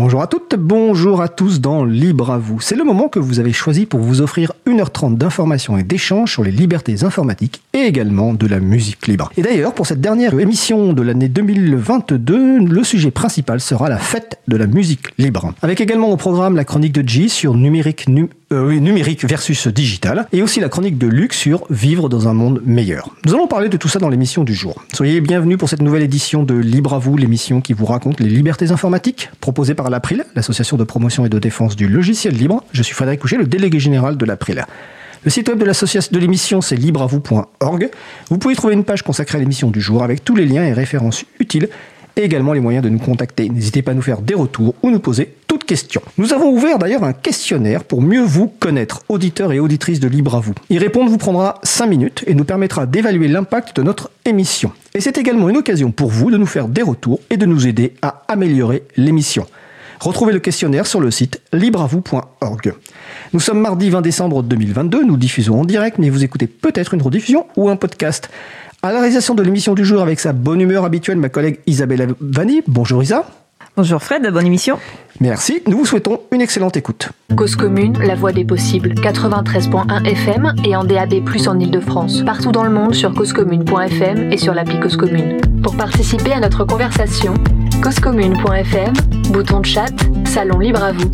Bonjour à toutes, bonjour à tous dans Libre à vous. C'est le moment que vous avez choisi pour vous offrir 1h30 d'informations et d'échanges sur les libertés informatiques et également de la musique libre. Et d'ailleurs, pour cette dernière émission de l'année 2022, le sujet principal sera la fête de la musique libre. Avec également au programme la chronique de G sur numérique, euh, numérique versus digital et aussi la chronique de Luc sur vivre dans un monde meilleur. Nous allons parler de tout ça dans l'émission du jour. Soyez bienvenus pour cette nouvelle édition de Libre à vous, l'émission qui vous raconte les libertés informatiques proposée par l'April, l'association de promotion et de défense du logiciel libre. Je suis Frédéric Couchet, le délégué général de l'April. Le site web de l'association de l'émission, c'est libreavou.org. Vous pouvez trouver une page consacrée à l'émission du jour avec tous les liens et références utiles et également les moyens de nous contacter. N'hésitez pas à nous faire des retours ou nous poser Nous avons ouvert d'ailleurs un questionnaire pour mieux vous connaître, auditeurs et auditrices de Libre à vous. Y répondre vous prendra 5 minutes et nous permettra d'évaluer l'impact de notre émission. Et c'est également une occasion pour vous de nous faire des retours et de nous aider à améliorer l'émission. Retrouvez le questionnaire sur le site libreavou.org. Nous sommes mardi 20 décembre 2022, nous diffusons en direct, mais vous écoutez peut-être une rediffusion ou un podcast. À la réalisation de l'émission du jour, avec sa bonne humeur habituelle, ma collègue Isabelle Vanni. Bonjour Isa. Bonjour Fred, bonne émission. Merci, nous vous souhaitons une excellente écoute. Cause commune, la voix des possibles, 93.1 FM et en DAB+, en Ile-de-France. Partout dans le monde sur causecommune.fm et sur l'appli Cause Commune. Pour participer à notre conversation, causecommune.fm, bouton de chat, salon libre à vous.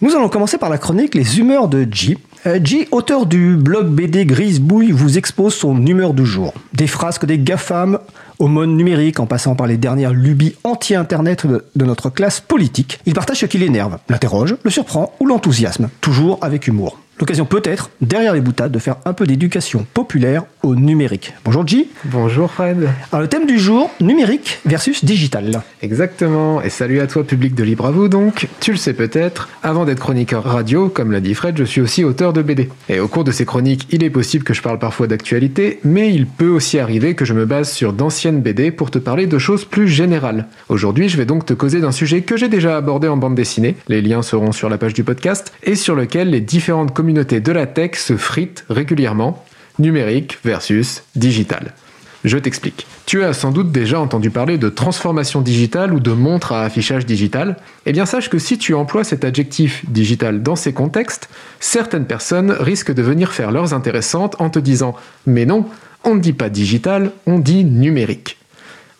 Nous allons commencer par la chronique Les humeurs de J. Euh, J, auteur du blog BD Grise Bouille, vous expose son humeur du jour. Des frasques des GAFAM au monde numérique en passant par les dernières lubies anti-internet de notre classe politique. Il partage ce qui l'énerve, l'interroge, le surprend ou l'enthousiasme, toujours avec humour. L'occasion peut-être, derrière les boutades, de faire un peu d'éducation populaire au numérique. Bonjour J. Bonjour Fred. Alors le thème du jour, numérique versus digital. Exactement, et salut à toi public de Libre à vous donc. Tu le sais peut-être, avant d'être chroniqueur radio, comme l'a dit Fred, je suis aussi auteur de BD. Et au cours de ces chroniques, il est possible que je parle parfois d'actualité, mais il peut aussi arriver que je me base sur d'anciennes BD pour te parler de choses plus générales. Aujourd'hui, je vais donc te causer d'un sujet que j'ai déjà abordé en bande dessinée, les liens seront sur la page du podcast, et sur lequel les différentes communautés communauté de la tech se frite régulièrement, numérique versus digital. Je t'explique. Tu as sans doute déjà entendu parler de transformation digitale ou de montre à affichage digital. Eh bien sache que si tu emploies cet adjectif digital dans ces contextes, certaines personnes risquent de venir faire leurs intéressantes en te disant Mais non, on ne dit pas digital, on dit numérique.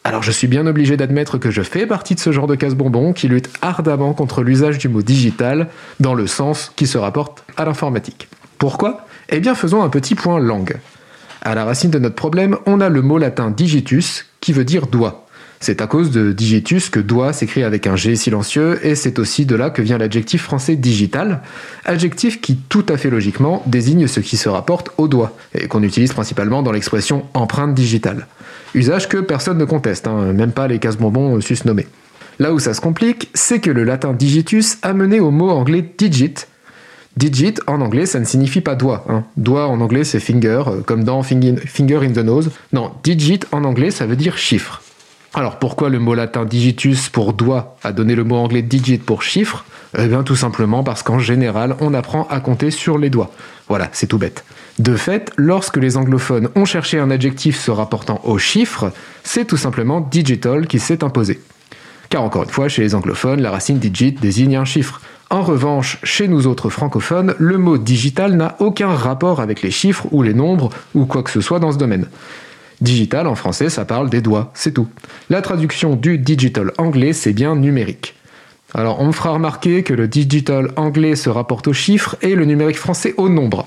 Alors je suis bien obligé d'admettre que je fais partie de ce genre de casse-bonbon qui lutte ardemment contre l'usage du mot digital dans le sens qui se rapporte à l'informatique. Pourquoi? Eh bien faisons un petit point langue. À la racine de notre problème, on a le mot latin digitus qui veut dire doigt. C'est à cause de digitus que doigt s'écrit avec un G silencieux et c'est aussi de là que vient l'adjectif français digital, adjectif qui tout à fait logiquement désigne ce qui se rapporte au doigt et qu'on utilise principalement dans l'expression empreinte digitale. Usage que personne ne conteste, hein, même pas les casse-bonbons susnommés. Là où ça se complique, c'est que le latin digitus a mené au mot anglais digit. Digit en anglais, ça ne signifie pas doigt. Hein. Doigt en anglais, c'est finger, euh, comme dans finger in the nose. Non, digit en anglais, ça veut dire chiffre. Alors pourquoi le mot latin digitus pour doigt a donné le mot anglais digit pour chiffre? Eh bien tout simplement parce qu'en général, on apprend à compter sur les doigts. Voilà, c'est tout bête. De fait, lorsque les anglophones ont cherché un adjectif se rapportant aux chiffres, c'est tout simplement digital qui s'est imposé. Car encore une fois, chez les anglophones, la racine digit désigne un chiffre. En revanche, chez nous autres francophones, le mot digital n'a aucun rapport avec les chiffres ou les nombres ou quoi que ce soit dans ce domaine. Digital en français, ça parle des doigts, c'est tout. La traduction du digital anglais, c'est bien numérique. Alors on me fera remarquer que le digital anglais se rapporte aux chiffres et le numérique français aux nombres.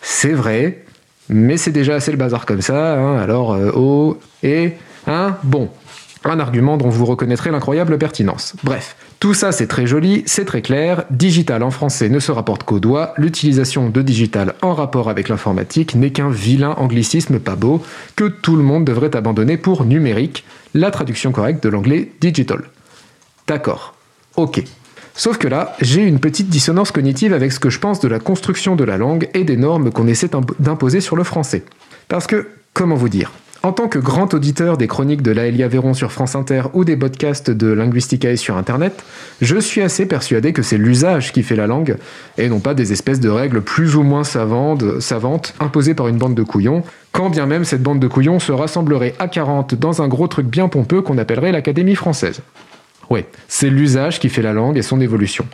C'est vrai, mais c'est déjà assez le bazar comme ça, hein. alors euh, oh, et, hein, bon. Un argument dont vous reconnaîtrez l'incroyable pertinence. Bref, tout ça c'est très joli, c'est très clair, digital en français ne se rapporte qu'au doigt, l'utilisation de digital en rapport avec l'informatique n'est qu'un vilain anglicisme pas beau que tout le monde devrait abandonner pour numérique, la traduction correcte de l'anglais digital. D'accord, ok. Sauf que là, j'ai une petite dissonance cognitive avec ce que je pense de la construction de la langue et des normes qu'on essaie d'imposer sur le français. Parce que, comment vous dire? En tant que grand auditeur des chroniques de Laëlia Véron sur France Inter ou des podcasts de Linguisticae sur Internet, je suis assez persuadé que c'est l'usage qui fait la langue, et non pas des espèces de règles plus ou moins savantes, savantes imposées par une bande de couillons, quand bien même cette bande de couillons se rassemblerait à 40 dans un gros truc bien pompeux qu'on appellerait l'Académie française. Oui, c'est l'usage qui fait la langue et son évolution.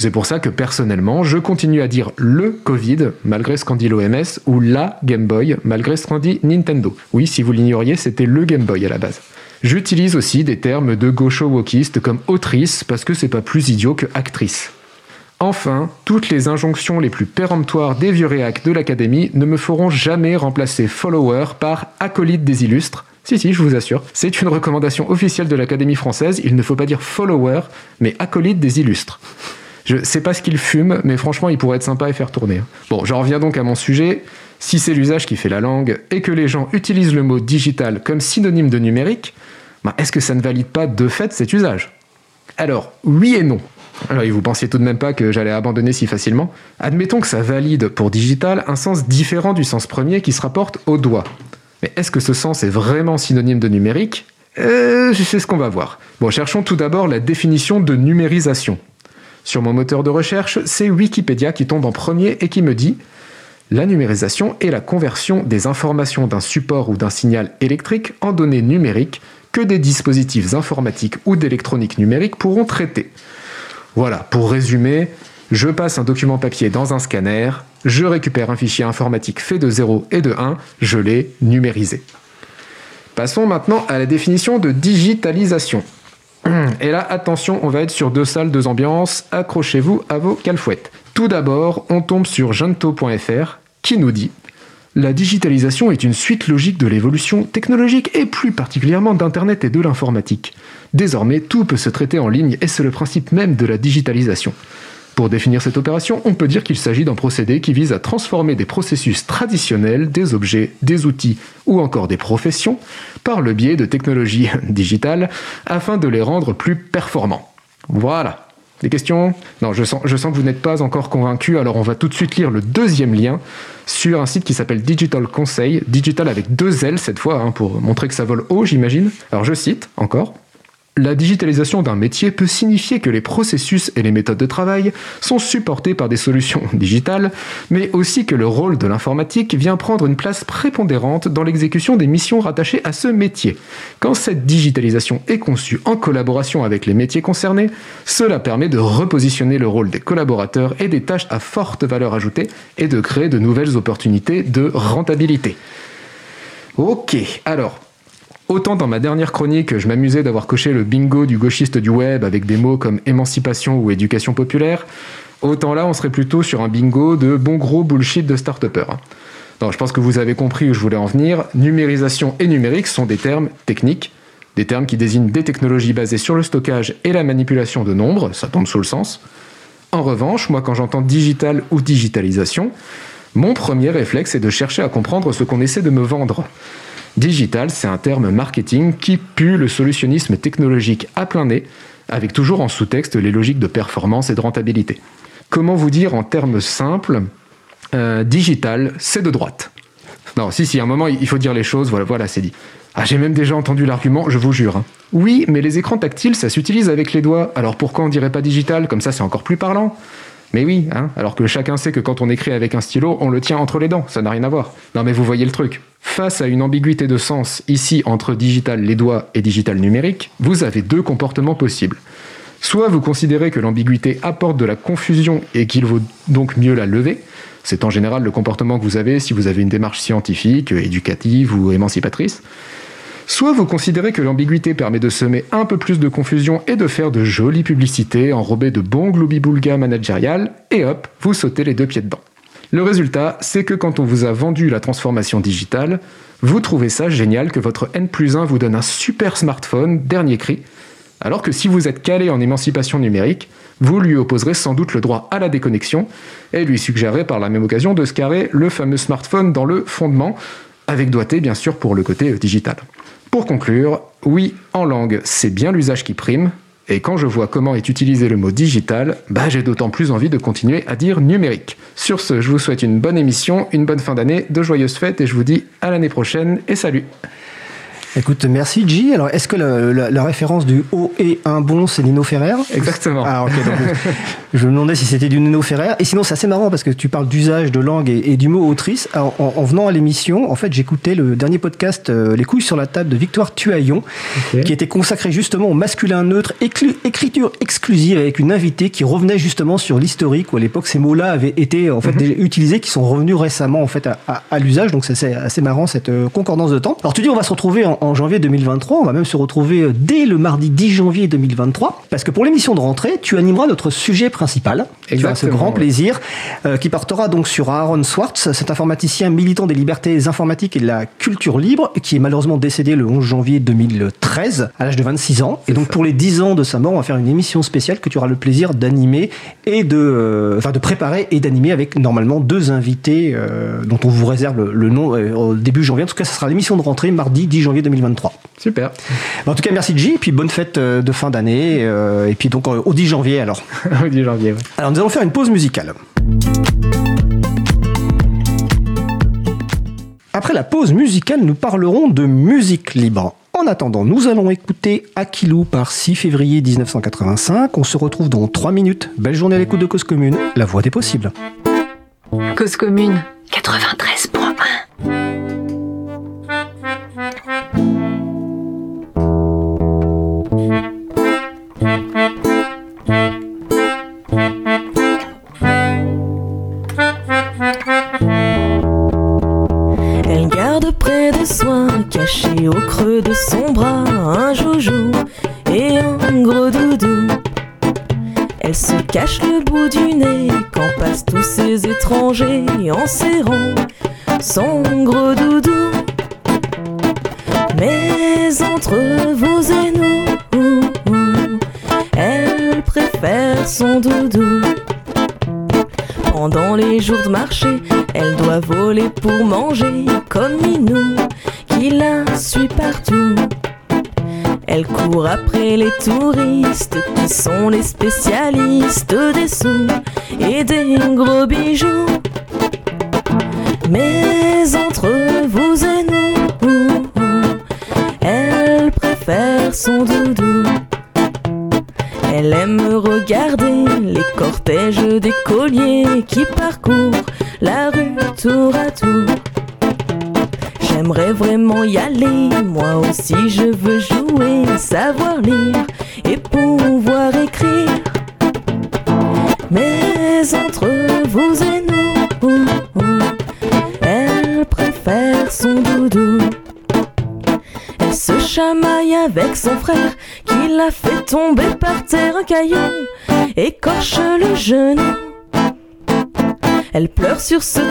C'est pour ça que personnellement, je continue à dire le Covid, malgré ce qu'en dit l'OMS, ou la Game Boy, malgré ce qu'en dit Nintendo. Oui, si vous l'ignoriez, c'était le Game Boy à la base. J'utilise aussi des termes de gaucho-wokistes comme autrice, parce que c'est pas plus idiot que actrice. Enfin, toutes les injonctions les plus péremptoires des vieux réacs de l'Académie ne me feront jamais remplacer follower par acolyte des illustres. Si, si, je vous assure, c'est une recommandation officielle de l'Académie française, il ne faut pas dire follower, mais acolyte des illustres. Je sais pas ce qu'il fume, mais franchement, il pourrait être sympa à faire tourner. Bon, j'en reviens donc à mon sujet. Si c'est l'usage qui fait la langue et que les gens utilisent le mot digital comme synonyme de numérique, ben, est-ce que ça ne valide pas de fait cet usage? Alors, oui et non. Alors, vous pensiez tout de même pas que j'allais abandonner si facilement Admettons que ça valide pour digital un sens différent du sens premier qui se rapporte au doigt. Mais est-ce que ce sens est vraiment synonyme de numérique? Euh, C'est ce qu'on va voir. Bon, cherchons tout d'abord la définition de numérisation. Sur mon moteur de recherche, c'est Wikipédia qui tombe en premier et qui me dit La numérisation est la conversion des informations d'un support ou d'un signal électrique en données numériques que des dispositifs informatiques ou d'électronique numérique pourront traiter. Voilà, pour résumer, je passe un document papier dans un scanner, je récupère un fichier informatique fait de 0 et de 1, je l'ai numérisé. Passons maintenant à la définition de digitalisation. Et là, attention, on va être sur deux salles, deux ambiances. Accrochez-vous à vos calfouettes. Tout d'abord, on tombe sur gento.fr qui nous dit La digitalisation est une suite logique de l'évolution technologique et plus particulièrement d'Internet et de l'informatique. Désormais, tout peut se traiter en ligne et c'est le principe même de la digitalisation. Pour définir cette opération, on peut dire qu'il s'agit d'un procédé qui vise à transformer des processus traditionnels, des objets, des outils ou encore des professions par le biais de technologies digitales afin de les rendre plus performants. Voilà. Des questions? Non, je sens, que vous n'êtes pas encore convaincu, alors on va tout de suite lire le deuxième lien sur un site qui s'appelle Digital Conseil, digital avec deux L cette fois, hein, pour montrer que ça vole haut, j'imagine. Alors je cite encore. La digitalisation d'un métier peut signifier que les processus et les méthodes de travail sont supportés par des solutions digitales, mais aussi que le rôle de l'informatique vient prendre une place prépondérante dans l'exécution des missions rattachées à ce métier. Quand cette digitalisation est conçue en collaboration avec les métiers concernés, cela permet de repositionner le rôle des collaborateurs et des tâches à forte valeur ajoutée et de créer de nouvelles opportunités de rentabilité. Ok, alors Autant dans ma dernière chronique, je m'amusais d'avoir coché le bingo du gauchiste du web avec des mots comme émancipation ou éducation populaire, autant là on serait plutôt sur un bingo de bon gros bullshit de start Non, je pense que vous avez compris où je voulais en venir. Numérisation et numérique sont des termes techniques, des termes qui désignent des technologies basées sur le stockage et la manipulation de nombres, ça tombe sous le sens. En revanche, moi quand j'entends digital ou digitalisation, mon premier réflexe est de chercher à comprendre ce qu'on essaie de me vendre. Digital, c'est un terme marketing qui pue le solutionnisme technologique à plein nez, avec toujours en sous-texte les logiques de performance et de rentabilité. Comment vous dire en termes simples euh, Digital, c'est de droite. Non, si, si, à un moment, il faut dire les choses, voilà, voilà, c'est dit. Ah, j'ai même déjà entendu l'argument, je vous jure. Hein. Oui, mais les écrans tactiles, ça s'utilise avec les doigts, alors pourquoi on dirait pas digital? Comme ça, c'est encore plus parlant. Mais oui, hein, alors que chacun sait que quand on écrit avec un stylo, on le tient entre les dents, ça n'a rien à voir. Non mais vous voyez le truc. Face à une ambiguïté de sens ici entre digital les doigts et digital numérique, vous avez deux comportements possibles. Soit vous considérez que l'ambiguïté apporte de la confusion et qu'il vaut donc mieux la lever, c'est en général le comportement que vous avez si vous avez une démarche scientifique, éducative ou émancipatrice. Soit vous considérez que l'ambiguïté permet de semer un peu plus de confusion et de faire de jolies publicités enrobées de bons gloubi-boulga managérial, et hop, vous sautez les deux pieds dedans. Le résultat, c'est que quand on vous a vendu la transformation digitale, vous trouvez ça génial que votre N plus 1 vous donne un super smartphone, dernier cri, alors que si vous êtes calé en émancipation numérique, vous lui opposerez sans doute le droit à la déconnexion et lui suggérerez par la même occasion de se carrer le fameux smartphone dans le fondement, avec doigté bien sûr pour le côté digital. Pour conclure, oui, en langue, c'est bien l'usage qui prime, Et quand je vois comment est utilisé le mot digital, bah j'ai d'autant plus envie de continuer à dire numérique. Sur ce, je vous souhaite une bonne émission, une bonne fin d'année, de joyeuses fêtes et je vous dis à l'année prochaine et salut Écoute, merci G. Alors, est-ce que la, la- la référence du haut et un bon, c'est Nino Ferrer? Exactement. Ah, ok. donc, je me demandais si c'était du Nino Ferrer. Et sinon, c'est assez marrant parce que tu parles d'usage de langue et, et du mot autrice. Alors, en, en venant à l'émission, en fait, j'écoutais le dernier podcast euh, Les couilles sur la table de Victoire Tuaillon, qui était consacré justement au masculin neutre, écriture exclusive avec une invitée qui revenait justement sur l'historique où à l'époque ces mots-là avaient été en fait déjà utilisés, qui sont revenus récemment en fait à, à- à l'usage. Donc c'est assez, assez marrant cette euh, concordance de temps. Alors tu dis on va se retrouver en, en janvier 2023, on va même se retrouver euh, dès le mardi 10 janvier 2023, parce que pour l'émission de rentrée, tu animeras notre sujet principal. Tu as ce Exactement, grand ouais. plaisir euh, qui portera donc sur Aaron Swartz, cet informaticien militant des libertés informatiques et de la culture libre, qui est malheureusement décédé le 11 janvier 2013 à l'âge de 26 ans. Et donc ça. pour les 10 ans de sa mort, on va faire une émission spéciale que tu auras le plaisir d'animer et de, euh, enfin de préparer et d'animer avec normalement deux invités euh, dont on vous réserve le, le nom au début janvier. En tout cas, ce sera l'émission de rentrée mardi 10 janvier 2023. Super. En tout cas, merci J, et puis bonne fête euh, de fin d'année, euh, et puis donc euh, au 10 janvier alors. Au 10 janvier. ouais. Alors nous allons faire une pause musicale. Après la pause musicale, nous parlerons de musique libre. En attendant, nous allons écouter Aquilou par 6 février 1985. On se retrouve dans 3 minutes. Belle journée à l'écoute de Cause Commune, la voix des possibles. Cause commune 93.1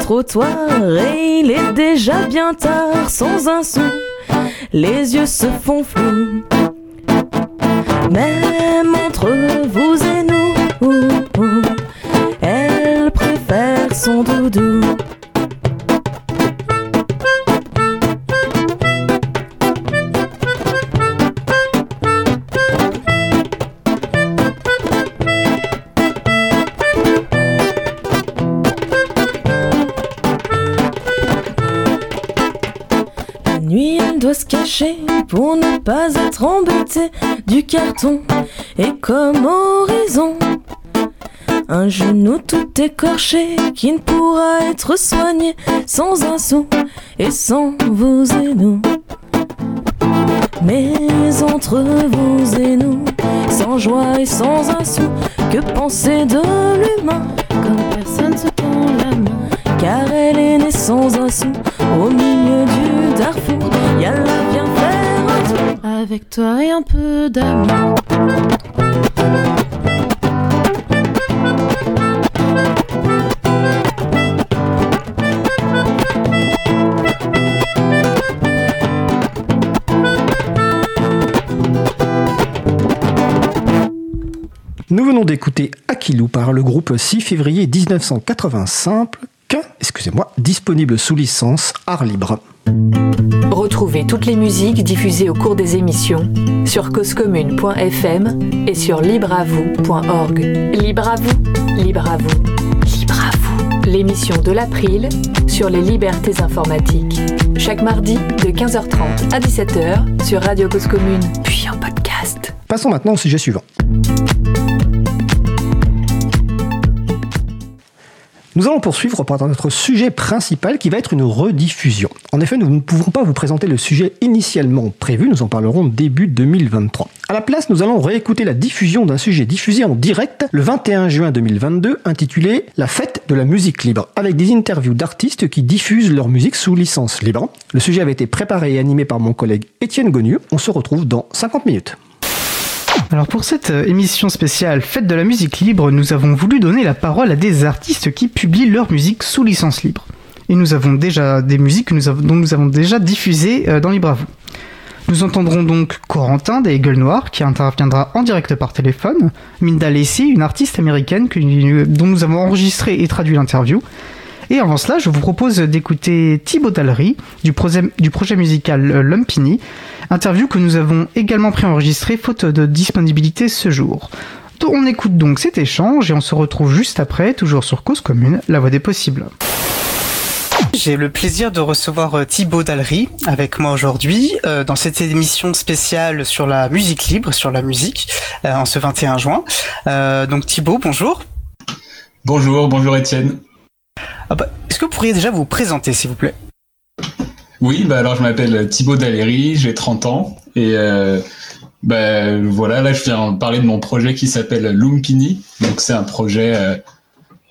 trottoir et il est déjà bien tard, sans un sou, les yeux se font flous. Du carton. Et comme horizon, un genou tout écorché qui ne pourra être soigné sans un sou et sans vous et nous. Mais entre vous et nous, sans joie et sans un sou, que penser de l'humain? Comme personne se tend la main Car elle est née sans un sou au milieu du Darfour. Faire un tour avec toi et un peu d'amour. Nous venons d'écouter Aquilou par le groupe 6 février 1985, excusez-moi, disponible sous licence Art Libre. Retrouvez toutes les musiques diffusées au cours des émissions sur causecommune.fm et sur libreavoue.org. Libre à vous, libre à vous, libre à vous. L'émission de l'April sur les libertés informatiques. Chaque mardi de 15h30 à 17h sur Radio Cause Commune, puis en podcast. Passons maintenant au sujet suivant. Nous allons poursuivre par notre sujet principal qui va être une rediffusion. En effet, nous ne pouvons pas vous présenter le sujet initialement prévu, nous en parlerons début 2023. À la place, nous allons réécouter la diffusion d'un sujet diffusé en direct le 21 juin 2022 intitulé La fête de la musique libre, avec des interviews d'artistes qui diffusent leur musique sous licence libre. Le sujet avait été préparé et animé par mon collègue Étienne Gonu. On se retrouve dans 50 minutes. Alors pour cette euh, émission spéciale Fête de la musique libre, nous avons voulu donner la parole à des artistes qui publient leur musique sous licence libre. Et nous avons déjà des musiques dont nous avons déjà diffusées euh, dans Libre. Nous entendrons donc Corentin des Gueules Noires qui interviendra en direct par téléphone, Minda Lacey, une artiste américaine dont nous avons enregistré et traduit l'interview. Et avant cela, je vous propose d'écouter Thibaut Dallery du projet, du projet musical euh, Lumpini, interview que nous avons également préenregistré faute de disponibilité ce jour. On écoute donc cet échange et on se retrouve juste après, toujours sur Cause Commune, la voix des possibles. J'ai le plaisir de recevoir euh, Thibaut Dallery avec moi aujourd'hui euh, dans cette émission spéciale sur la musique libre, sur la musique, euh, en ce 21 juin. Euh, donc Thibaut, bonjour. Bonjour, bonjour Étienne. Ah bah, Est-ce que vous pourriez déjà vous présenter s'il vous plaît? Oui, bah alors je m'appelle Thibaut Dallery, j'ai 30 ans et euh, bah, voilà, là je viens parler de mon projet qui s'appelle Lumpini. Donc c'est un projet, euh,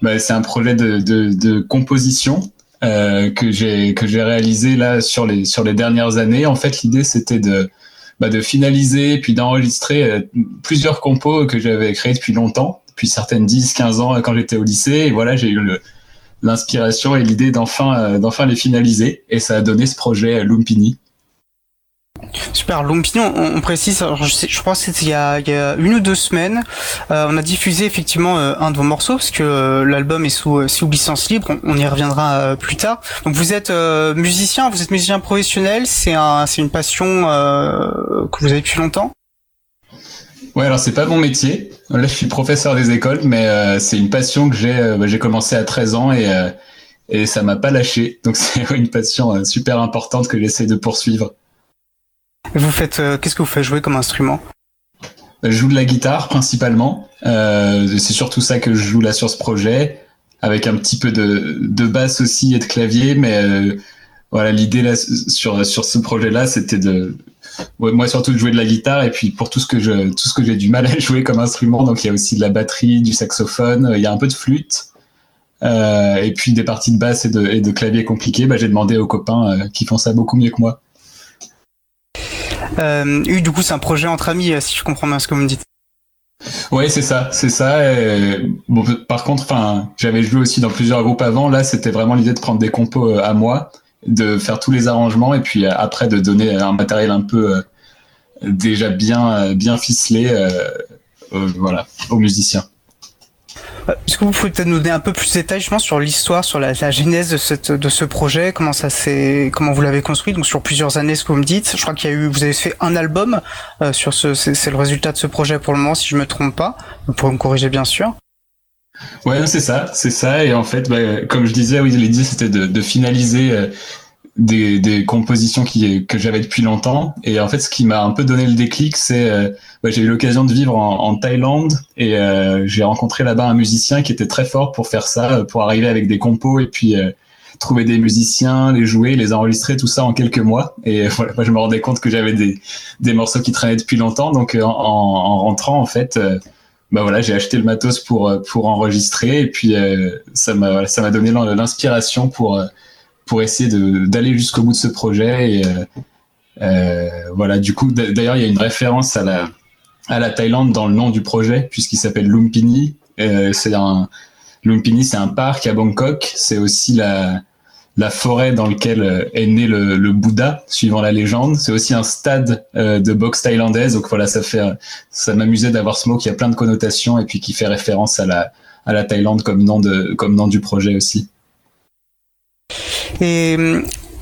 bah, c'est un projet de, de, composition euh, que j'ai que j'ai réalisé là sur les sur les dernières années. En fait, l'idée c'était de bah, de finaliser puis d'enregistrer plusieurs compos que j'avais créés depuis longtemps, depuis certaines 10-15 ans quand j'étais au lycée. Et voilà, j'ai eu le l'inspiration et l'idée d'enfin euh, d'enfin les finaliser. Et ça a donné ce projet euh, Lumpini. Super, Lumpini, on, on précise, je, sais- je crois que c'était il, y a- il y a une ou deux semaines, euh, on a diffusé effectivement euh, un de vos morceaux, parce que euh, l'album est sous, sous licence libre, on, y reviendra plus tard. Donc vous êtes musicien, vous êtes musicien professionnel, c'est un, une passion que vous avez depuis longtemps? Ouais, alors c'est pas mon métier. Là, je suis professeur des écoles, mais euh, c'est une passion que j'ai. euh, bah, j'ai commencé à 13 ans et euh, et ça m'a pas lâché. Donc c'est une passion super importante que j'essaie de poursuivre. Vous faites, qu'est-ce que vous faites? Jouer comme instrument? Je joue de la guitare principalement. C'est surtout ça que je joue là sur ce projet, avec un petit peu de, de basse aussi et de clavier. Mais voilà, l'idée là sur sur ce projet-là, c'était de moi surtout de jouer de la guitare et puis pour tout ce que je tout ce que j'ai du mal à jouer comme instrument. Donc il y a aussi de la batterie, du saxophone, il y a un peu de flûte. Euh, et puis des parties de basse et de, et de clavier compliquées, bah, j'ai demandé aux copains euh, qui font ça beaucoup mieux que moi. euh, oui, du coup c'est un projet entre amis, euh, si je comprends bien ce que vous me dites. Oui, c'est ça, c'est ça. et bon, par contre, enfin, j'avais joué aussi dans plusieurs groupes avant. Là, c'était vraiment l'idée de prendre des compos euh, à moi, de faire tous les arrangements et puis euh, après de donner un matériel un peu euh, déjà bien euh, bien ficelé, euh, voilà, aux musiciens. Est-ce que vous pouvez peut-être nous donner un peu plus de détails justement sur l'histoire, sur la, genèse de, cette, de ce projet, comment ça s'est, comment vous l'avez construit, donc sur plusieurs années, ce que vous me dites. Je crois qu'il y a eu, vous avez fait un album sur ce, c'est c'est le résultat de ce projet pour le moment, si je me trompe pas. Vous pourrez me corriger bien sûr. Ouais, c'est ça, c'est ça. Et en fait, bah, comme je disais, oui, l'idée c'était de, finaliser euh, des, compositions qui, que j'avais depuis longtemps. Et en fait, ce qui m'a un peu donné le déclic, c'est euh, bah, j'ai eu l'occasion de vivre en, Thaïlande et euh, j'ai rencontré là-bas un musicien qui était très fort pour faire ça, euh, pour arriver avec des compos et puis trouver des musiciens, les jouer, les enregistrer, tout ça en quelques mois. Et voilà, je me rendais compte que j'avais des, des morceaux qui traînaient depuis longtemps. Donc, en, en rentrant, en fait, bah voilà, j'ai acheté le matos pour euh, pour enregistrer et puis euh, ça m'a ça m'a donné l'in- l'inspiration pour euh, pour essayer d'aller jusqu'au bout de ce projet et euh, euh, voilà. Du coup, d'ailleurs, il y a une référence à la à la Thaïlande dans le nom du projet puisqu'il s'appelle Lumpini. C'est un Lumpini, c'est un parc à Bangkok. C'est aussi la la forêt dans laquelle euh, est né le, Bouddha, suivant la légende. C'est aussi un stade euh, de boxe thaïlandaise. Donc voilà, ça fait, ça m'amusait d'avoir ce mot qui a plein de connotations et puis qui fait référence à la, à la Thaïlande comme nom de, comme nom du projet aussi.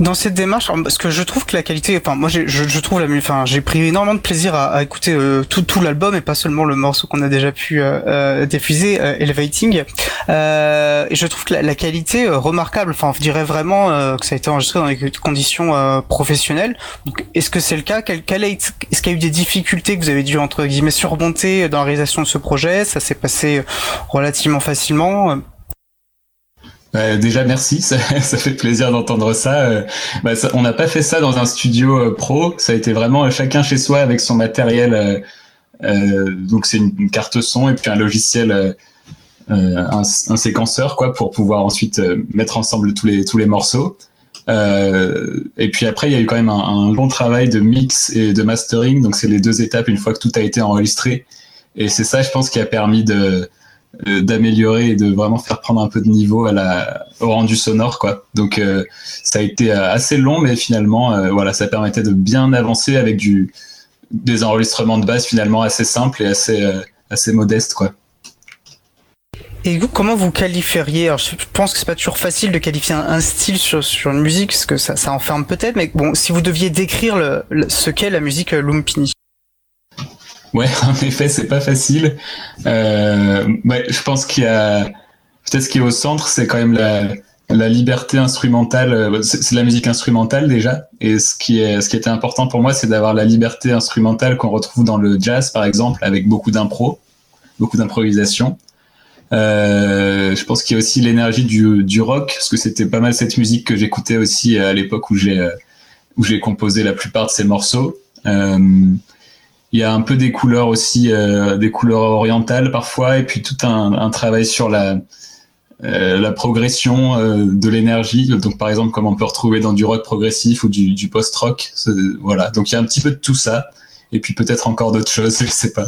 Dans cette démarche, parce que je trouve que la qualité, enfin moi je, je trouve la, enfin j'ai pris énormément de plaisir à, à écouter euh, tout, tout l'album et pas seulement le morceau qu'on a déjà pu euh, euh diffuser, euh, Elevating. et je trouve que la, la qualité remarquable. Enfin, je dirais vraiment que ça a été enregistré dans des conditions professionnelles. Est-ce que c'est le cas? Quel, quel est, Est-ce qu'il y a eu des difficultés que vous avez dû entre guillemets surmonter dans la réalisation de ce projet? Ça s'est passé relativement facilement bah, déjà merci, ça, ça, fait plaisir d'entendre ça. Euh, bah, ça on n'a pas fait ça dans un studio euh, pro, ça a été vraiment euh, chacun chez soi avec son matériel. Donc c'est une, carte son et puis un logiciel, un, un, séquenceur quoi pour pouvoir ensuite mettre ensemble tous les tous les morceaux. et puis après il y a eu quand même un, un long travail de mix et de mastering, donc c'est les deux étapes une fois que tout a été enregistré. Et c'est ça je pense qui a permis de d'améliorer et de vraiment faire prendre un peu de niveau à la, au rendu sonore quoi. Donc euh, ça a été euh, assez long mais finalement voilà ça permettait de bien avancer avec du des enregistrements de base finalement assez simples et assez assez modestes quoi. Et vous, comment vous qualifieriez? Alors, je pense que c'est pas toujours facile de qualifier un, style sur, sur une musique, parce que ça, ça enferme peut-être. Mais bon, si vous deviez décrire ce qu'est la musique Lumpini. Ouais, en effet, c'est pas facile. Euh, ouais, je pense qu'il y a peut-être ce qui est au centre, c'est quand même la, la liberté instrumentale. Euh, c'est la musique instrumentale déjà, et ce qui est ce qui était important pour moi, c'est d'avoir la liberté instrumentale qu'on retrouve dans le jazz, par exemple, avec beaucoup d'impro, beaucoup d'improvisation. Euh, je pense qu'il y a aussi l'énergie du, du rock, parce que c'était pas mal cette musique que j'écoutais aussi à l'époque où j'ai où j'ai composé la plupart de ces morceaux. Euh, il y a un peu des couleurs aussi, euh, des couleurs orientales parfois, et puis tout un, travail sur la, euh, progression euh, de l'énergie. Donc par exemple, comme on peut retrouver dans du rock progressif ou du, post-rock. Voilà. Donc il y a un petit peu de tout ça, et puis peut-être encore d'autres choses, je sais pas.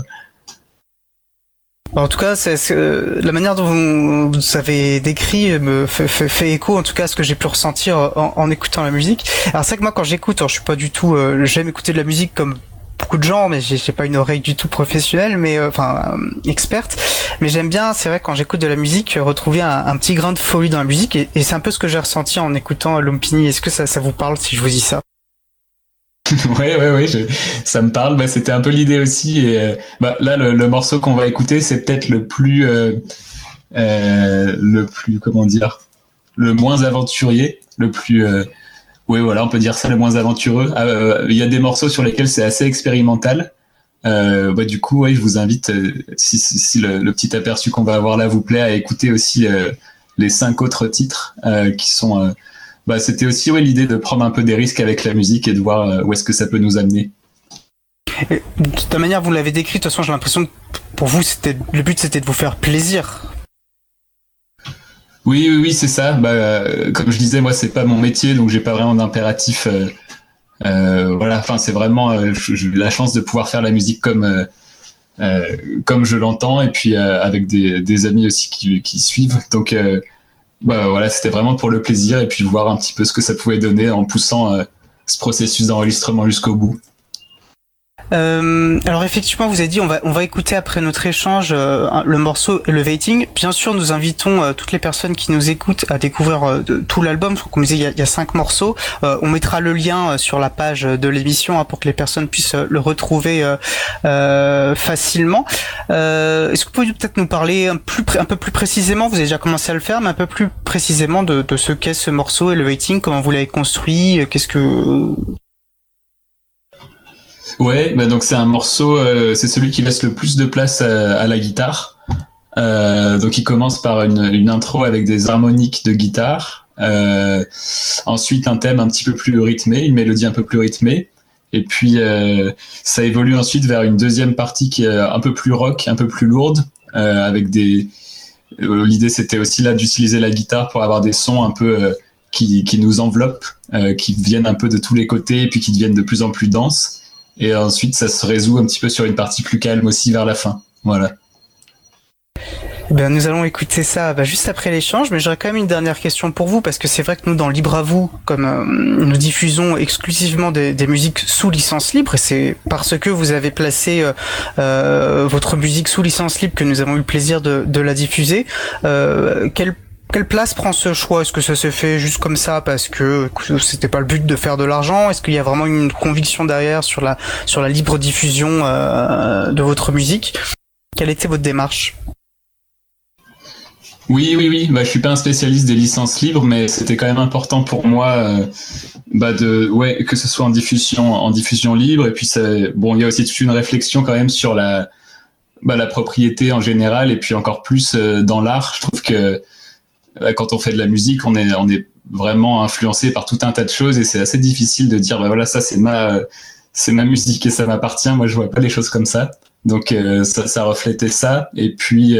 En tout cas, la manière dont vous, vous, avez décrit me fait, écho, en tout cas, à ce que j'ai pu ressentir en, écoutant la musique. Alors c'est que moi, quand j'écoute, je suis pas du tout, j'aime écouter de la musique comme beaucoup de gens, mais j'ai pas une oreille du tout professionnelle, mais euh, enfin euh, experte. Mais j'aime bien, c'est vrai, quand j'écoute de la musique, retrouver un, petit grain de folie dans la musique, et, c'est un peu ce que j'ai ressenti en écoutant Lumpini. Est-ce que ça, vous parle si je vous dis ça? Ouais, ouais, ouais, je, ça me parle. Bah, C'était un peu l'idée aussi. Et euh, bah, là, le, morceau qu'on va écouter, c'est peut-être le plus, le plus, comment dire, le moins aventurier, le plus oui, voilà, on peut dire ça le moins aventureux. Ah, euh, il y a des morceaux sur lesquels c'est assez expérimental. Euh, bah, du coup, je vous invite, euh, si, le, petit aperçu qu'on va avoir là vous plaît, à écouter aussi les cinq autres titres qui sont. bah, C'était aussi l'idée de prendre un peu des risques avec la musique et de voir où est-ce que ça peut nous amener. De toute manière, vous l'avez décrit. De toute façon, j'ai l'impression que pour vous, le but, c'était de vous faire plaisir. Oui, oui, oui, c'est ça. Bah, euh, comme je disais, moi, c'est pas mon métier, donc j'ai pas vraiment d'impératif. Euh, euh, voilà, enfin, c'est vraiment j'ai la chance de pouvoir faire la musique comme comme je l'entends, et puis avec des, des, amis aussi qui, qui suivent. Donc, bah, voilà, c'était vraiment pour le plaisir et puis voir un petit peu ce que ça pouvait donner en poussant ce processus d'enregistrement jusqu'au bout. Euh, alors effectivement, vous avez dit on va on va écouter après notre échange euh, le morceau Elevating. Bien sûr, nous invitons euh, toutes les personnes qui nous écoutent à découvrir tout l'album. Je disais, il y, a, y a cinq morceaux. On mettra le lien sur la page de l'émission hein, pour que les personnes puissent le retrouver facilement. Est-ce que vous pouvez peut-être nous parler un, peu plus précisément Vous avez déjà commencé à le faire, mais un peu plus précisément de, de ce qu'est ce morceau Elevating, comment vous l'avez construit, qu'est-ce que Ouais, bah donc c'est un morceau, euh, c'est celui qui laisse le plus de place à, à la guitare. Euh, donc il commence par une, une, intro avec des harmoniques de guitare, euh, ensuite un thème un petit peu plus rythmé, une mélodie un peu plus rythmée, et puis euh, ça évolue ensuite vers une deuxième partie qui est un peu plus rock, un peu plus lourde, euh, avec des. L'idée c'était aussi là d'utiliser la guitare pour avoir des sons un peu qui, qui nous enveloppent, qui viennent un peu de tous les côtés et puis qui deviennent de plus en plus denses. Et ensuite, ça se résout un petit peu sur une partie plus calme aussi vers la fin. Voilà. Ben, nous allons écouter ça bah, juste après l'échange, mais j'aurais quand même une dernière question pour vous, parce que c'est vrai que nous, dans Libre à vous, comme euh, nous diffusons exclusivement des, des, musiques sous licence libre, et c'est parce que vous avez placé euh, euh, votre musique sous licence libre que nous avons eu le plaisir de, de la diffuser. Euh, quel quelle place prend ce choix? Est-ce que ça s'est fait juste comme ça parce que c'était pas le but de faire de l'argent? Est-ce qu'il y a vraiment une conviction derrière sur la sur la libre diffusion euh, de votre musique? Quelle était votre démarche? Oui, oui, oui. Bah, je suis pas un spécialiste des licences libres, mais c'était quand même important pour moi, euh, bah, de, ouais, que ce soit en diffusion, en diffusion libre. Et puis, bon, il y a aussi toute une réflexion quand même sur la, bah, la propriété en général, et puis encore plus euh, dans l'art. Je trouve que quand on fait de la musique, on est, vraiment influencé par tout un tas de choses, et c'est assez difficile de dire, bah voilà, ça c'est ma, ma musique et ça m'appartient. Moi, je vois pas les choses comme ça. Donc, euh, ça, reflétait ça. Et puis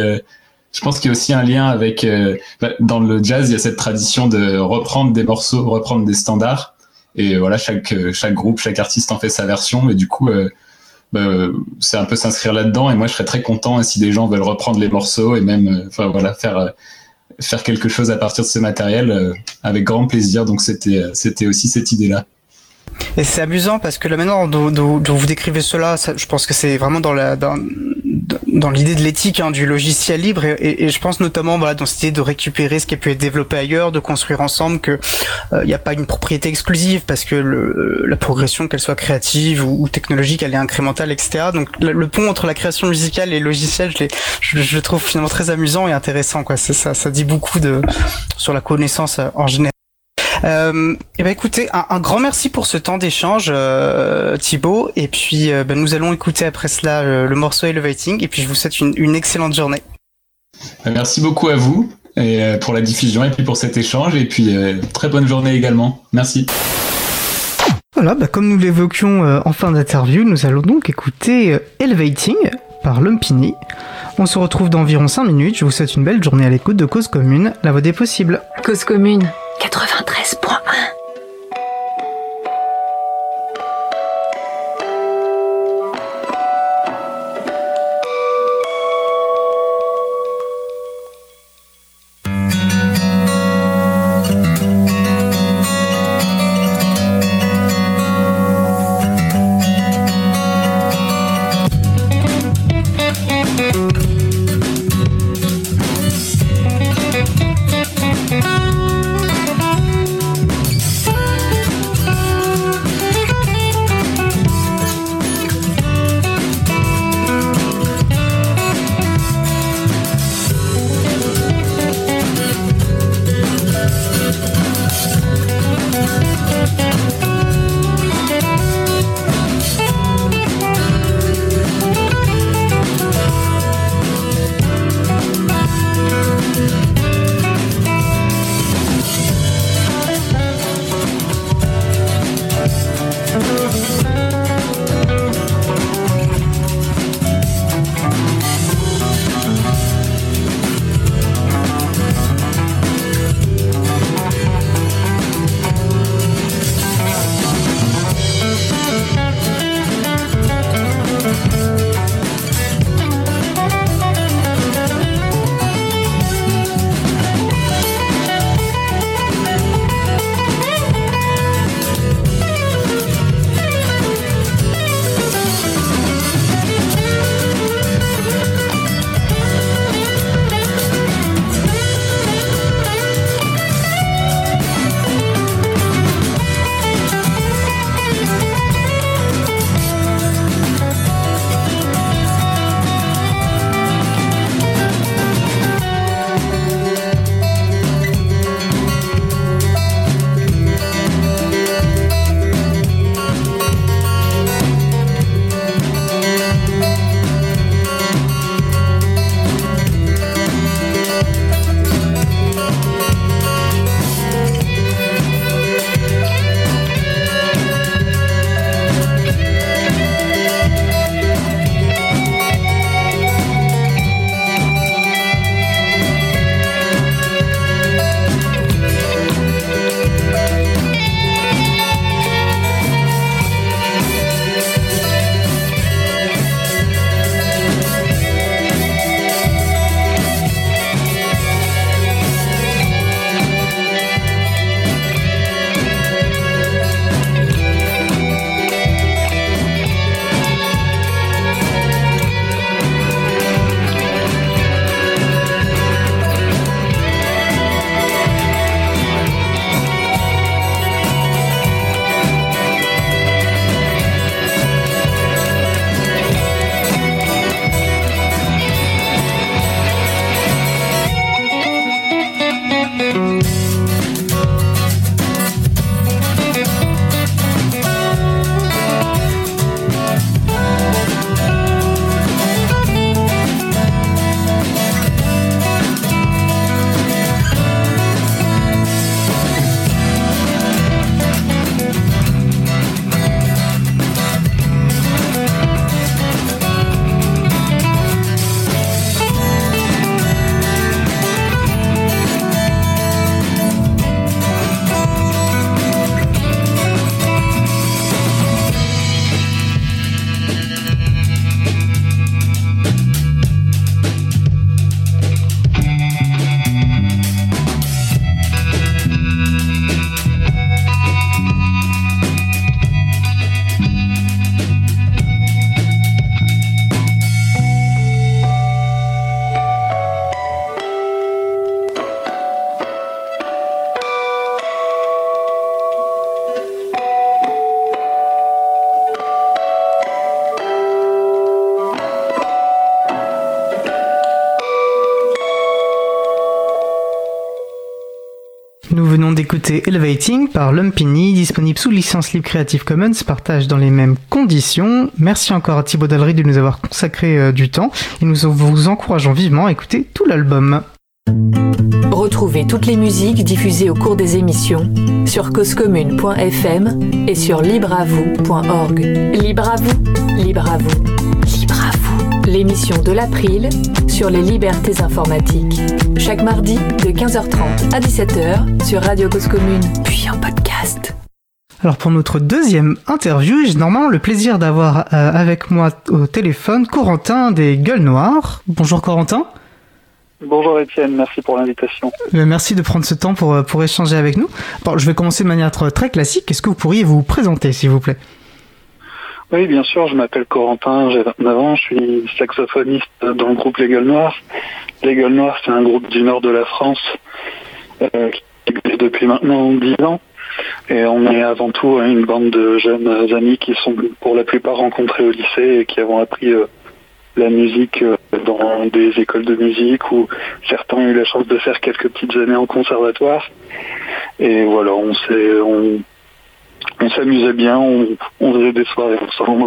je pense qu'il y a aussi un lien avec euh, bah, dans le jazz, il y a cette tradition de reprendre des morceaux, reprendre des standards. Et voilà, chaque chaque groupe, chaque artiste en fait sa version. Et du coup, euh, bah, c'est un peu s'inscrire là-dedans. Et moi, je serais très content si des gens veulent reprendre les morceaux et même, euh, enfin voilà, faire faire quelque chose à partir de ce matériel avec grand plaisir. Donc c'était c'était aussi cette idée-là. Et c'est amusant parce que la manière dont, vous décrivez cela, je pense que c'est vraiment dans la dans, dans l'idée de l'éthique hein, du logiciel libre et, je pense notamment voilà, dans cette idée de récupérer ce qui a pu être développé ailleurs, de construire ensemble que il euh, n'y a pas une propriété exclusive parce que le, la progression qu'elle soit créative ou, technologique elle est incrémentale etc. Donc le, pont entre la création musicale et le logiciel je, je, je le trouve finalement très amusant et intéressant quoi. Ça, ça dit beaucoup de sur la connaissance euh, en général. Euh, et eh ben écoutez, un, grand merci pour ce temps d'échange, euh, Thibaut. Et puis euh, ben, nous allons écouter après cela le, morceau Elevating. Et puis je vous souhaite une, excellente journée. Merci beaucoup à vous et euh, pour la diffusion et puis pour cet échange. Et puis très bonne journée également. Merci. Voilà, bah, comme nous l'évoquions en fin d'interview, nous allons donc écouter Elevating par Lumpini. On se retrouve dans environ 5 minutes. Je vous souhaite une belle journée à l'écoute de Cause Commune, la voix des possibles. Cause Commune 93.1 D'écouter Elevating par Lumpini, disponible sous licence libre Creative Commons, partage dans les mêmes conditions. Merci encore à Thibaut Dallery de nous avoir consacré euh, du temps et nous vous encourageons vivement à écouter tout l'album. Retrouvez toutes les musiques diffusées au cours des émissions sur causecommune.fm et sur libreavoue.org. Libre à vous, libre à vous, libre à vous. L'émission de l'April sur les libertés informatiques. Chaque mardi de 15h30 à 17h sur Radio Cause Commune, puis en podcast. Alors pour notre deuxième interview, j'ai normalement le plaisir d'avoir euh, avec moi au téléphone Corentin des Gueules Noires. Bonjour Corentin. Bonjour Étienne, merci pour l'invitation. Euh, merci de prendre ce temps pour, euh, pour échanger avec nous. Bon, je vais commencer de manière très classique. Est-ce que vous pourriez vous présenter, s'il vous plaît? Oui, bien sûr, je m'appelle Corentin, j'ai 29 ans, je suis saxophoniste dans le groupe Les Gueules Noires. Les Gueules Noires, c'est un groupe du nord de la France euh, qui existe depuis maintenant 10 ans. Et on est avant tout une bande de jeunes amis qui sont pour la plupart rencontrés au lycée et qui avons appris la musique euh, dans des écoles de musique où certains ont eu la chance de faire quelques petites années en conservatoire. Et voilà, on s'est, on, s'amusait bien, on, faisait des soirées ensemble,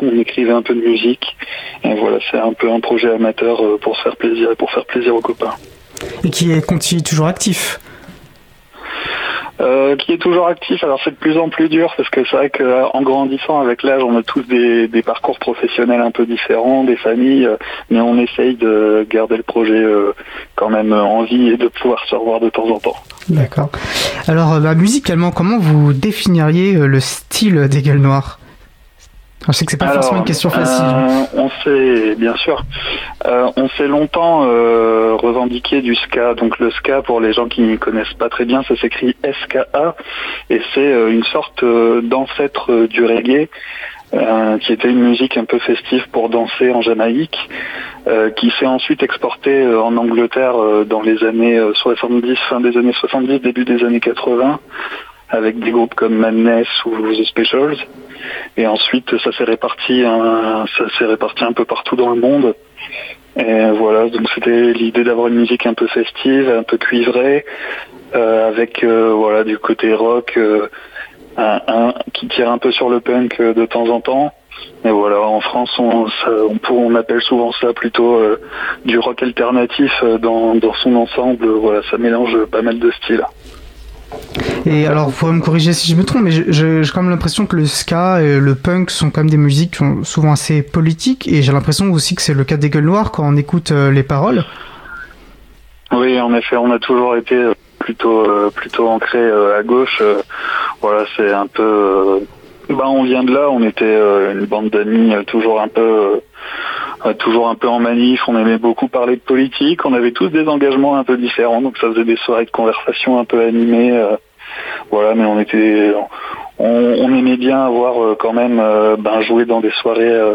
on, écrivait un peu de musique. Voilà, c'est un peu un projet amateur euh, pour se faire plaisir et pour faire plaisir aux copains. Et qui est continue toujours actif euh, qui est toujours actif. Alors c'est de plus en plus dur parce que c'est vrai qu'en grandissant avec l'âge, on a tous des, parcours professionnels un peu différents, des familles, euh, mais on essaye de garder le projet euh, quand même en vie et de pouvoir se revoir de temps en temps. D'accord. Alors bah, musicalement, comment vous définiriez le style des Gueules Noires? Je sais que c'est pas forcément une question facile. Euh, on s'est, bien sûr, euh, on s'est longtemps euh, revendiqué du ska. Donc le ska, pour les gens qui ne connaissent pas très bien, ça s'écrit SKA et c'est une sorte d'ancêtre du reggae. qui était une musique un peu festive pour danser en Jamaïque, qui s'est ensuite exportée en Angleterre dans les années 70, fin des années 70, début des années 80, avec des groupes comme Madness ou The Specials. Et ensuite, ça s'est réparti, un, ça s'est réparti un peu partout dans le monde. Et voilà, donc c'était l'idée d'avoir une musique un peu festive, un peu cuivrée, euh, avec euh, voilà du côté rock, euh, un, qui tire un peu sur le punk de temps en temps. Et voilà, en France, on, on, on, appelle souvent ça plutôt du rock alternatif dans, dans son ensemble. Voilà, ça mélange pas mal de styles. Et alors, vous pourrez me corriger si je me trompe, mais j'ai quand même l'impression que le ska et le punk sont quand même des musiques souvent assez politiques, et j'ai l'impression aussi que c'est le cas des gueules noires quand on écoute euh, les paroles. Oui, en effet, on a toujours été euh, plutôt euh, plutôt ancré à gauche. voilà, c'est un peu. ben, on vient de là. On était une bande d'amis toujours un peu toujours un peu en manif, on aimait beaucoup parler de politique, on avait tous des engagements un peu différents, donc ça faisait des soirées de conversation un peu animées. Euh, voilà, mais on était, on, aimait bien avoir euh, quand même euh, ben, jouer dans des soirées,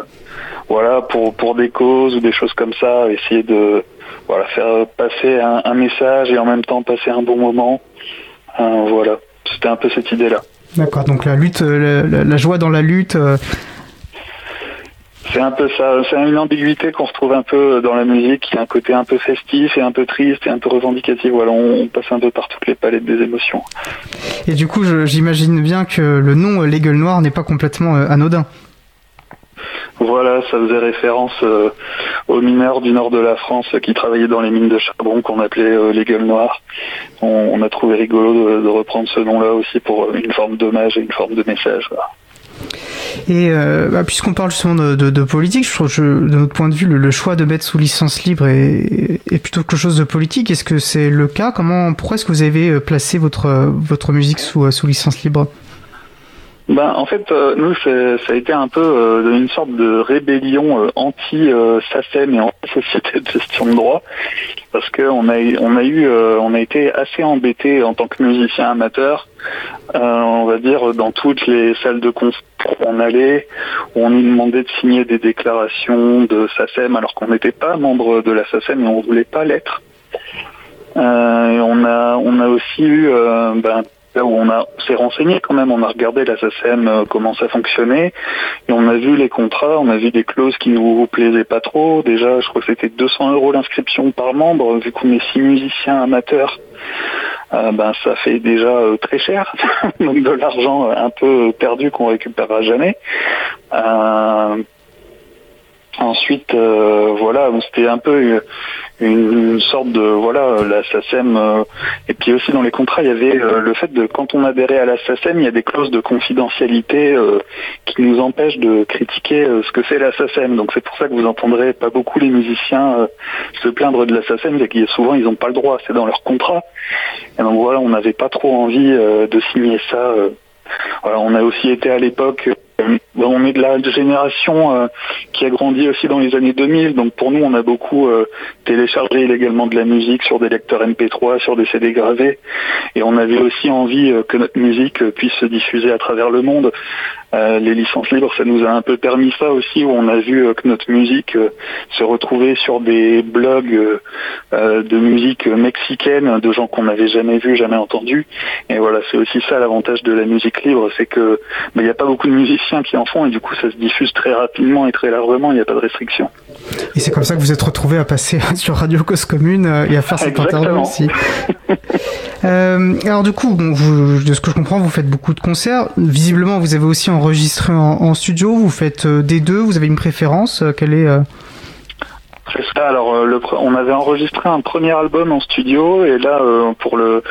voilà, pour pour des causes ou des choses comme ça, essayer de voilà faire passer un, message et en même temps passer un bon moment. voilà, c'était un peu cette idée là. D'accord, donc la lutte, la, joie dans la lutte, c'est un peu ça, c'est une ambiguïté qu'on retrouve un peu dans la musique, qui a un côté un peu festif et un peu triste et un peu revendicatif. Voilà, on, passe un peu par toutes les palettes des émotions. Et du coup, j'imagine bien que le nom Les Gueules Noires n'est pas complètement euh, anodin. Voilà, ça faisait référence euh, aux mineurs du nord de la France qui travaillaient dans les mines de charbon qu'on appelait euh, les gueules noires. On, a trouvé rigolo de, reprendre ce nom-là aussi pour une forme d'hommage et une forme de message. Et euh, bah, puisqu'on parle justement de, politique, je trouve que de notre point de vue, le, choix de mettre sous licence libre est, plutôt quelque chose de politique. Est-ce que c'est le cas? Comment, pourquoi est-ce que vous avez euh, placé votre votre musique sous, euh, sous licence libre? Ben, en fait, nous, ça a été un peu une sorte de rébellion anti-SACEM et anti-société de gestion de droit, parce qu'on a, on a eu, on a été assez embêtés en tant que musicien amateur euh, on va dire, dans toutes les salles de concert où on allait, où on nous demandait de signer des déclarations de SACEM alors qu'on n'était pas membre de la SACEM et on voulait pas l'être. Euh, on a on a aussi eu euh, ben, là où on a s'est renseigné quand même, on a regardé la SACEM comment ça fonctionnait et on a vu les contrats, on a vu des clauses qui nous plaisaient pas trop. Déjà, je crois que c'était 200 euros l'inscription par membre vu qu'on est six musiciens amateurs. ben ça fait déjà très cher, donc de l'argent un peu perdu qu'on récupérera jamais. Ensuite, euh, voilà, c'était un peu une, sorte de voilà la. Euh, et puis aussi dans les contrats, il y avait euh, le fait de quand on adhérait à la il y a des clauses de confidentialité qui nous empêchent de critiquer ce que fait la. Donc c'est pour ça que vous entendrez pas beaucoup les musiciens se plaindre de la SACEM, c'est que souvent ils n'ont pas le droit, c'est dans leur contrat. Et donc voilà, on n'avait pas trop envie de signer ça. Voilà, on a aussi été à l'époque euh, on est de la génération euh, qui a grandi aussi dans les années 2000, donc pour nous on a beaucoup euh, téléchargé illégalement de la musique sur des lecteurs MP3, sur des CD gravés, et on avait aussi envie que notre musique puisse se diffuser à travers le monde. Les licences libres, ça nous a un peu permis ça aussi, où on a vu que notre musique se retrouvait sur des blogs de musique mexicaine, de gens qu'on n'avait jamais vus, jamais entendus. Et voilà, c'est aussi ça l'avantage de la musique libre, c'est que bah, il n'y a pas beaucoup de musiciens qui en font et du coup ça se diffuse très rapidement et très largement, il n'y a pas de restriction. Et c'est comme ça que vous êtes retrouvé à passer sur Radio Cause Commune euh, et à faire cette interview aussi. Euh, alors du coup, de ce que je comprends, vous faites beaucoup de concerts. Visiblement, vous avez aussi enregistré en, studio. Vous faites euh, des deux. Vous avez une préférence Quelle est c'est ça. Alors, euh, le, on avait enregistré un premier album en studio et là, euh, pour le,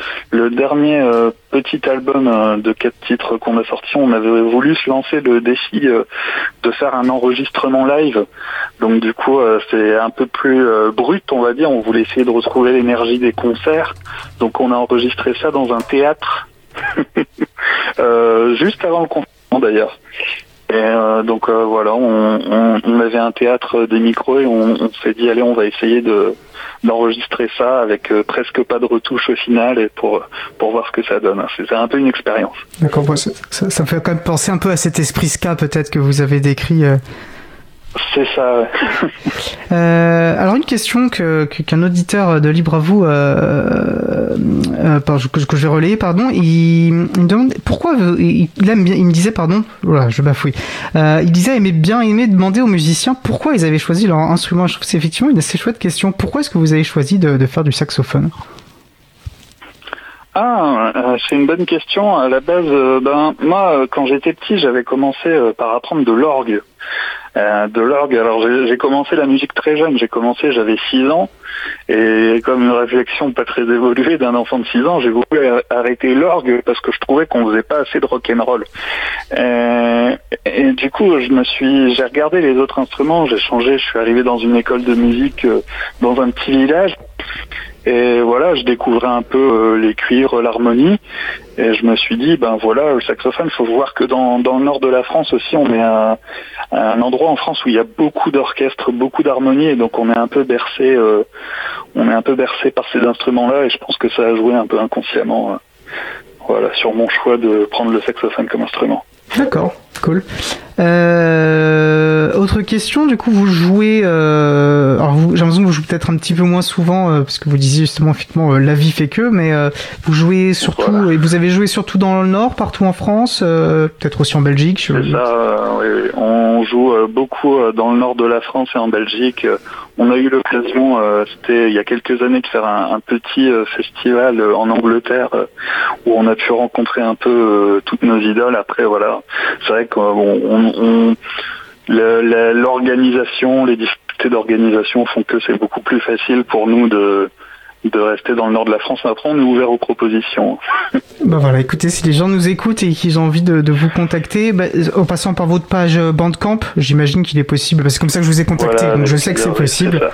dernier euh, petit album de quatre titres qu'on a sorti, on avait voulu se lancer le défi de faire un enregistrement live. Donc, du coup, c'est un peu plus brut, on va dire. On voulait essayer de retrouver l'énergie des concerts. Donc, on a enregistré ça dans un théâtre juste avant le confinement d'ailleurs. Et euh, donc euh, voilà, on, avait un théâtre des micros et on, s'est dit allez, on va essayer de d'enregistrer ça avec euh, presque pas de retouche au final et pour pour voir ce que ça donne. C'est un peu une expérience. D'accord, ça, ça, me fait quand même penser un peu à cet esprit ska peut-être que vous avez décrit c'est ça. euh, alors une question que qu'un auditeur de Libre à vous euh, euh, que, que, je vais relayer, pardon, il, me demande pourquoi il, aime bien, il me disait pardon, voilà, je bafouille. Euh, il disait aimer bien aimer demander aux musiciens pourquoi ils avaient choisi leur instrument. Je trouve c'est effectivement une assez chouette question. Pourquoi est-ce que vous avez choisi de faire du saxophone? Ah, euh, c'est une bonne question. À la base, euh, ben moi, quand j'étais petit, j'avais commencé par apprendre de l'orgue. Euh, de l'orgue. Alors j'ai commencé la musique très jeune, j'ai commencé, j'avais 6 ans, et comme une réflexion pas très évoluée d'un enfant de 6 ans, j'ai voulu arrêter l'orgue parce que je trouvais qu'on faisait pas assez de rock'n'roll. Euh, et du coup, je me suis, j'ai regardé les autres instruments, j'ai changé, je suis arrivé dans une école de musique euh, dans un petit village. Et voilà, je découvrais un peu euh, les cuivres, l'harmonie, et je me suis dit, ben voilà, le saxophone, il faut voir que dans, dans le nord de la France aussi, on est un, un endroit en France où il y a beaucoup d'orchestres, beaucoup d'harmonie, et donc on est un peu bercé, euh, on est un peu bercé par ces instruments-là, et je pense que ça a joué un peu inconsciemment, euh, voilà, sur mon choix de prendre le saxophone comme instrument. D'accord, cool. Euh, autre question, du coup, vous jouez. Euh, alors, j'ai l'impression que vous jouez peut-être un petit peu moins souvent, euh, parce que vous disiez justement, effectivement, la vie fait que, mais vous jouez surtout. Et vous avez joué surtout dans le Nord, partout en France, peut-être aussi en Belgique. Ça, oui, oui. On joue beaucoup dans le Nord de la France et en Belgique. On a eu l'occasion, c'était il y a quelques années, de faire un, un petit festival en Angleterre où on a pu rencontrer un peu toutes nos idoles. Après, voilà, c'est vrai qu'on l'organisation, les difficultés d'organisation font que c'est beaucoup plus facile pour nous de de rester dans le nord de la France. Après, on est ouvert aux propositions. bah voilà, écoutez, si les gens nous écoutent et qu'ils ont envie de, vous contacter, bah, en passant par votre page Bandcamp, j'imagine qu'il est possible, parce que c'est comme ça que je vous ai contacté, donc je sais que c'est possible.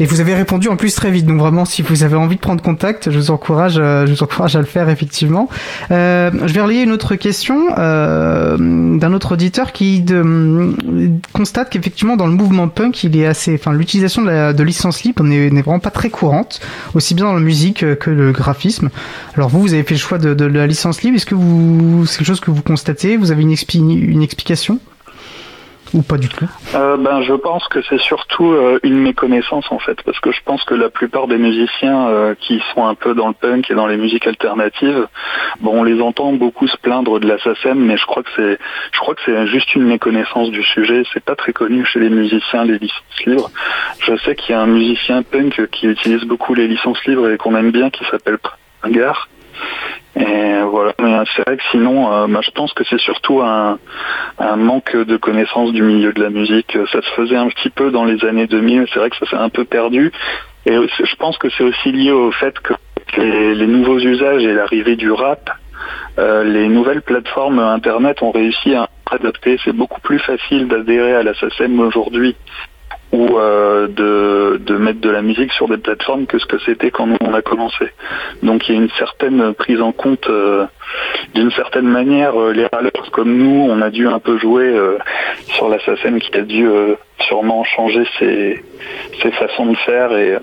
Et vous avez répondu en plus très vite, donc vraiment, si vous avez envie de prendre contact, je vous encourage, euh, je vous encourage à le faire effectivement. Euh, je vais relayer une autre question euh, d'un autre auditeur qui de, constate qu'effectivement dans le mouvement punk, il est assez, enfin l'utilisation de, de licence libre n'est vraiment pas très courante aussi bien dans la musique que le graphisme. Alors vous, vous avez fait le choix de, la licence libre. Est-ce que vous, c'est quelque chose que vous constatez? Vous avez une, une explication? Ou pas du tout euh, Ben, je pense que c'est surtout euh, une méconnaissance en fait, parce que je pense que la plupart des musiciens euh, qui sont un peu dans le punk et dans les musiques alternatives, bon, on les entend beaucoup se plaindre de la SACEM, mais je crois que c'est, je crois que c'est juste une méconnaissance du sujet. C'est pas très connu chez les musiciens les licences libres. Je sais qu'il y a un musicien punk qui utilise beaucoup les licences libres et qu'on aime bien, qui s'appelle Pringar Et voilà, mais c'est vrai que sinon, euh, bah, je pense que c'est surtout un, manque de connaissance du milieu de la musique. Ça se faisait un petit peu dans les années 2000, c'est vrai que ça s'est un peu perdu. Et je pense que c'est aussi lié au fait que les, les nouveaux usages et l'arrivée du rap, euh, les nouvelles plateformes Internet ont réussi à adapter. C'est beaucoup plus facile d'adhérer à la SACEM aujourd'hui ou euh, de, mettre de la musique sur des plateformes que ce que c'était quand on a commencé. Donc il y a une certaine prise en compte, euh, d'une certaine manière, euh, les râleurs comme nous, on a dû un peu jouer sur la SACEM qui a dû sûrement changer ses, façons de faire et,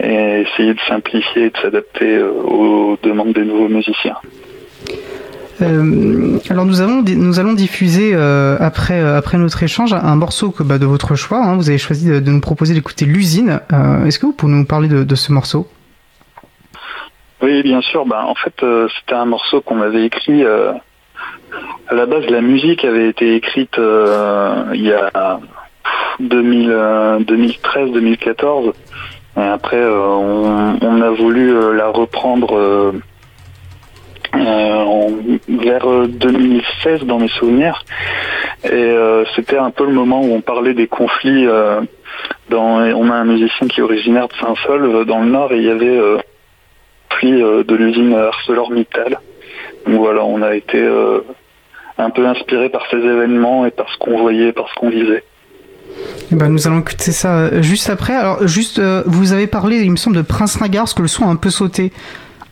et essayer de simplifier et de s'adapter aux demandes des nouveaux musiciens. Euh, alors nous allons diffuser euh, après euh, après notre échange un morceau que bah, de votre choix. hein. vous avez choisi de, nous proposer d'écouter l'usine. Est-ce que vous pouvez nous parler de, ce morceau? Oui, bien sûr. Ben, en fait, c'était un morceau qu'on avait écrit. à la base, la musique avait été écrite il y a 2013-2014. Et après, on, a voulu la reprendre en- vers euh, 2016 dans mes souvenirs. Et euh, c'était un peu le moment où on parlait des conflits. euh, dans, on a un musicien qui est originaire de Saint-Saulve dans le Nord et il y avait euh, euh, de l'usine ArcelorMittal. Donc voilà, on a été euh, un peu inspiré par ces événements et par ce qu'on voyait, par ce qu'on vivait. Eh ben, nous allons écouter ça euh, juste après. Alors juste, euh, vous avez parlé, il me semble, de Prince Ringard, parce que le son a un peu sauté.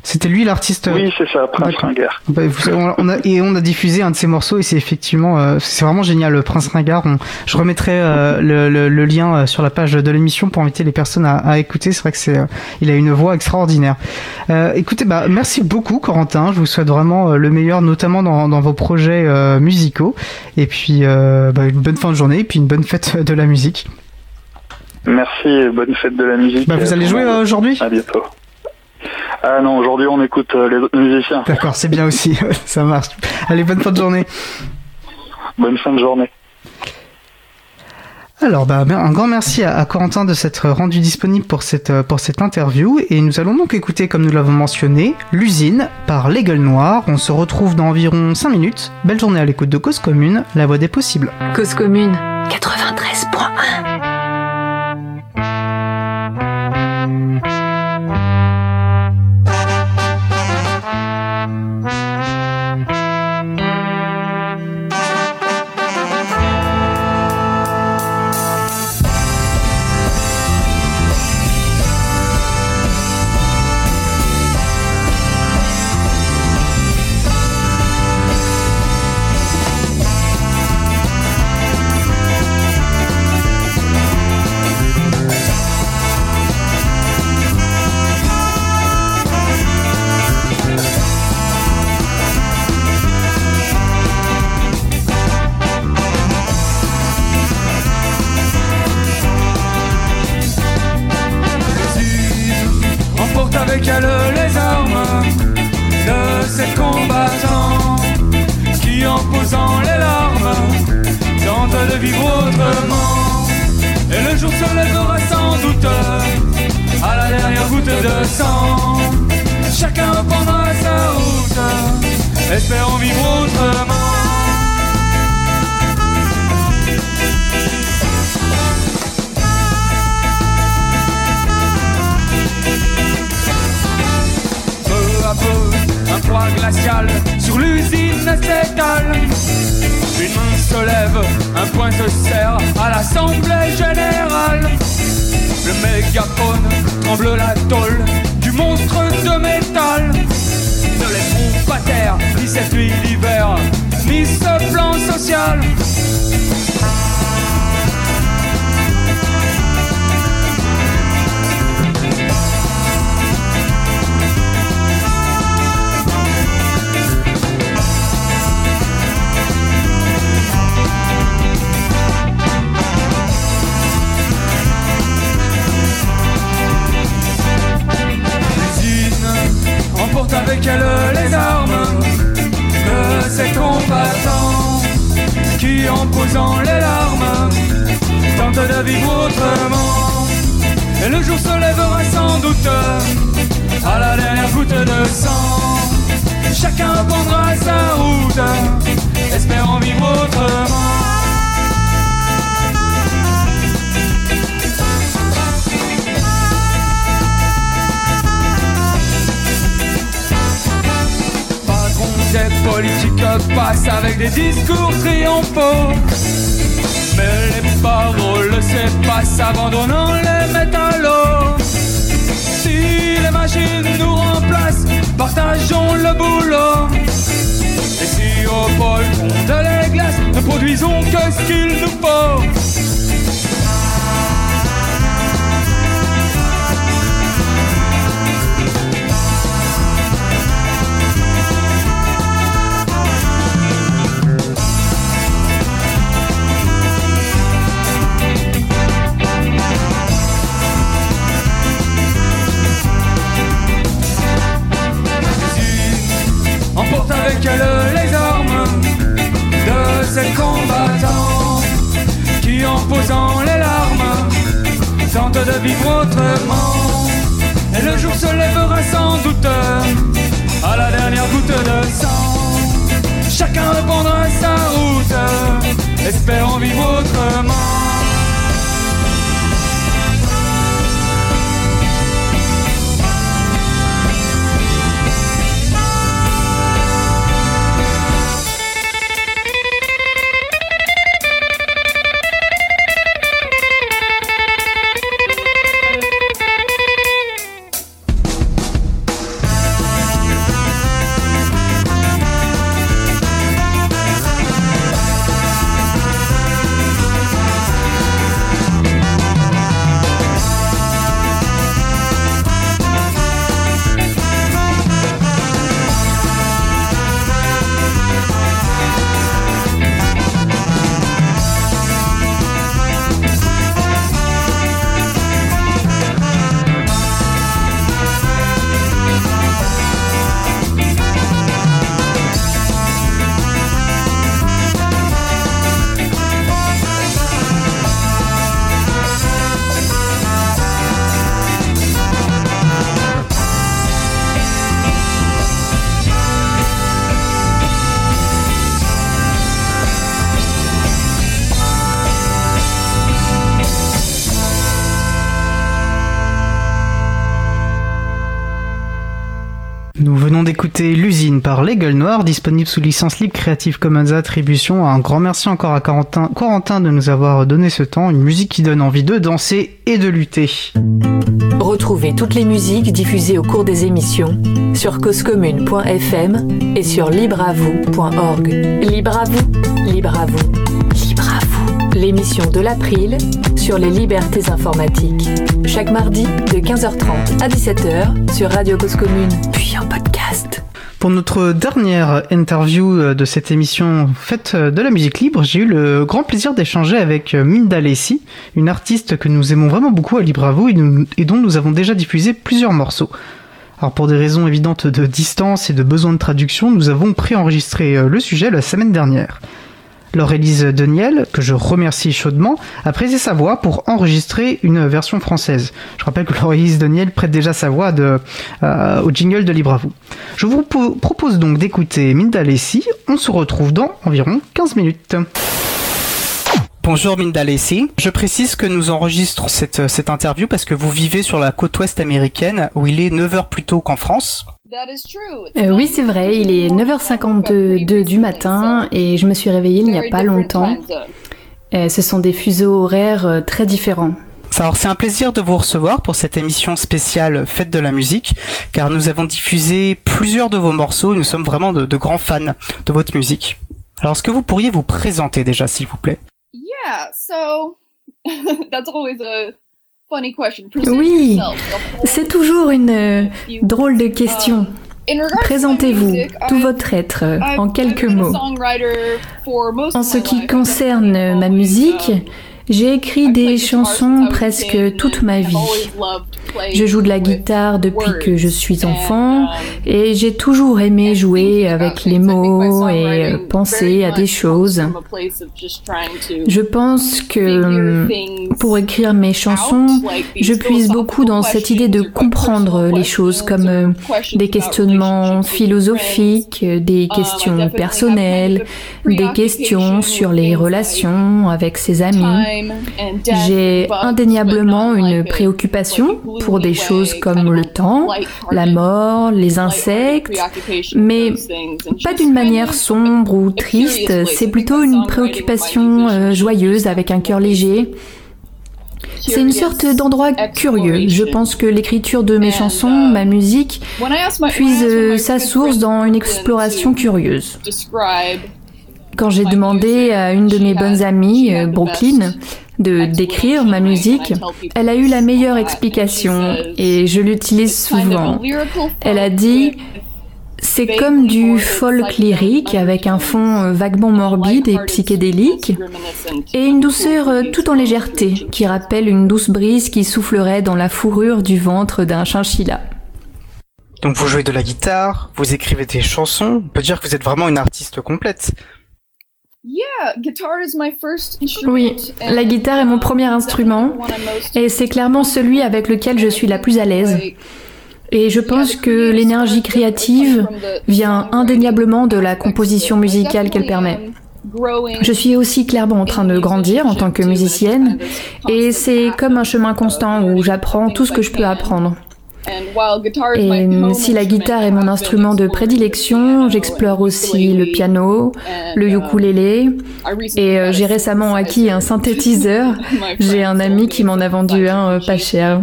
C'était lui l'artiste. Oui, c'est ça, Prince. Ringard. Bah, vous- on, on a, et on a diffusé un de ses morceaux et c'est effectivement, euh, c'est vraiment génial, le Prince Ringard. On- je remettrai euh, le, le- le lien euh, sur la page de l'émission pour inviter les personnes à, à écouter. C'est vrai que c'est, euh, il a une voix extraordinaire. Euh, écoutez, bah merci beaucoup Corentin. Je vous souhaite vraiment euh, le meilleur, notamment dans, dans vos projets euh, musicaux. Et puis euh, bah, une bonne fin de journée et puis une bonne fête de la musique. Merci et bonne fête de la musique. Bah, vous allez jouer euh, aujourd'hui? À bientôt. Ah non, aujourd'hui on écoute euh, les autres musiciens. D'accord, c'est bien aussi. Ça marche. Allez, bonne fin de journée. Bonne fin de journée. Alors, bah, un grand merci à, à Corentin de s'être rendu disponible pour cette, euh, pour cette interview. Et nous allons donc écouter, comme nous l'avons mentionné, L'usine par Les Gueules Noires. On se retrouve dans environ 5 minutes. Belle journée à l'écoute de Cause Commune, la voix des possibles. Cause commune 93.1 vivre autrement. Et le jour se lèvera sans doute à la dernière goutte de sang. Chacun reprendra sa route, espérant vivre autrement. Noires, disponible sous licence libre Creative Commons Attribution. Un grand merci encore à Corentin, Corentin de nous avoir donné ce temps, une musique qui donne envie de danser et de lutter. Retrouvez toutes les musiques diffusées au cours des émissions sur causecommune.fm et sur libreavoue.org. Libre à vous, libre à vous, libre à vous. L'émission de l'April sur les libertés informatiques. Chaque mardi de 15h30 à 17h sur Radio Cause Commune, puis en podcast. Pour notre dernière interview euh, de cette émission faite de la musique libre, j'ai eu le grand plaisir d'échanger avec euh, Minda Lessi, une artiste que nous aimons vraiment beaucoup à Libre et, et dont nous avons déjà diffusé plusieurs morceaux. Alors pour des raisons évidentes de distance et de besoin de traduction, nous avons préenregistré euh, le sujet la semaine dernière. Laure-Élise Deniel, que je remercie chaudement, a prêté sa voix pour enregistrer une version française. Je rappelle que Laure-Élise Deniel prête déjà sa voix euh, au jingle de Libre à vous. Je vous po- propose donc d'écouter Minda Lessi. On se retrouve dans environ 15 minutes. Bonjour Minda. Je précise que nous enregistrons cette, cette interview parce que vous vivez sur la côte ouest américaine où il est 9h plus tôt qu'en France. Euh, oui, c'est vrai, il est 9h52 du matin et je me suis réveillée il n'y a pas longtemps. Euh, ce sont des fuseaux horaires euh, très différents. Alors c'est un plaisir de vous recevoir pour cette émission spéciale Fête de la musique, car nous avons diffusé plusieurs de vos morceaux et nous sommes vraiment de, de grands fans de votre musique. Alors est-ce que vous pourriez vous présenter déjà s'il vous plaît? Yeah, so that's always a Oui, c'est toujours une euh, drôle de question. To my Présentez-vous, tout votre être, en quelques mots. En ce qui concerne ma musique, J'ai écrit des chansons presque toute ma vie. Je joue de la guitare depuis que je suis enfant et j'ai toujours aimé jouer avec les mots et euh, penser à des choses. Je pense que pour écrire mes chansons, je puise beaucoup dans cette idée de comprendre les choses comme euh, des questionnements philosophiques, des questions personnelles, des questions sur les relations avec ses amis. J'ai indéniablement une préoccupation pour des choses comme le temps, la mort, les insectes, mais pas d'une manière sombre ou triste, c'est plutôt une préoccupation euh, joyeuse avec un cœur léger. C'est une sorte d'endroit curieux. Je pense que l'écriture de mes chansons, ma musique, puise sa source dans une exploration curieuse. Quand j'ai demandé à une de mes bonnes amies, euh, Brooklyn, de décrire ma musique, elle a eu la meilleure explication et je l'utilise souvent. Elle a dit c'est comme du folk lyrique avec un fond euh, vaguement morbide et psychédélique et une douceur euh, tout en légèreté qui rappelle une douce brise qui soufflerait dans la fourrure du ventre d'un chinchilla. Donc vous jouez de la guitare, vous écrivez des chansons, on peut dire que vous êtes vraiment une artiste complète. Oui, la guitare est mon premier instrument et c'est clairement celui avec lequel je suis la plus à l'aise. Et je pense que l'énergie créative vient indéniablement de la composition musicale qu'elle permet. Je suis aussi clairement en train de grandir en tant que musicienne et c'est comme un chemin constant où j'apprends tout ce que je peux apprendre. Et si la guitare est mon instrument de prédilection, j'explore aussi le piano, le ukulélé, et euh, j'ai récemment acquis un synthétiseur. J'ai un ami qui m'en a vendu un euh, pas cher.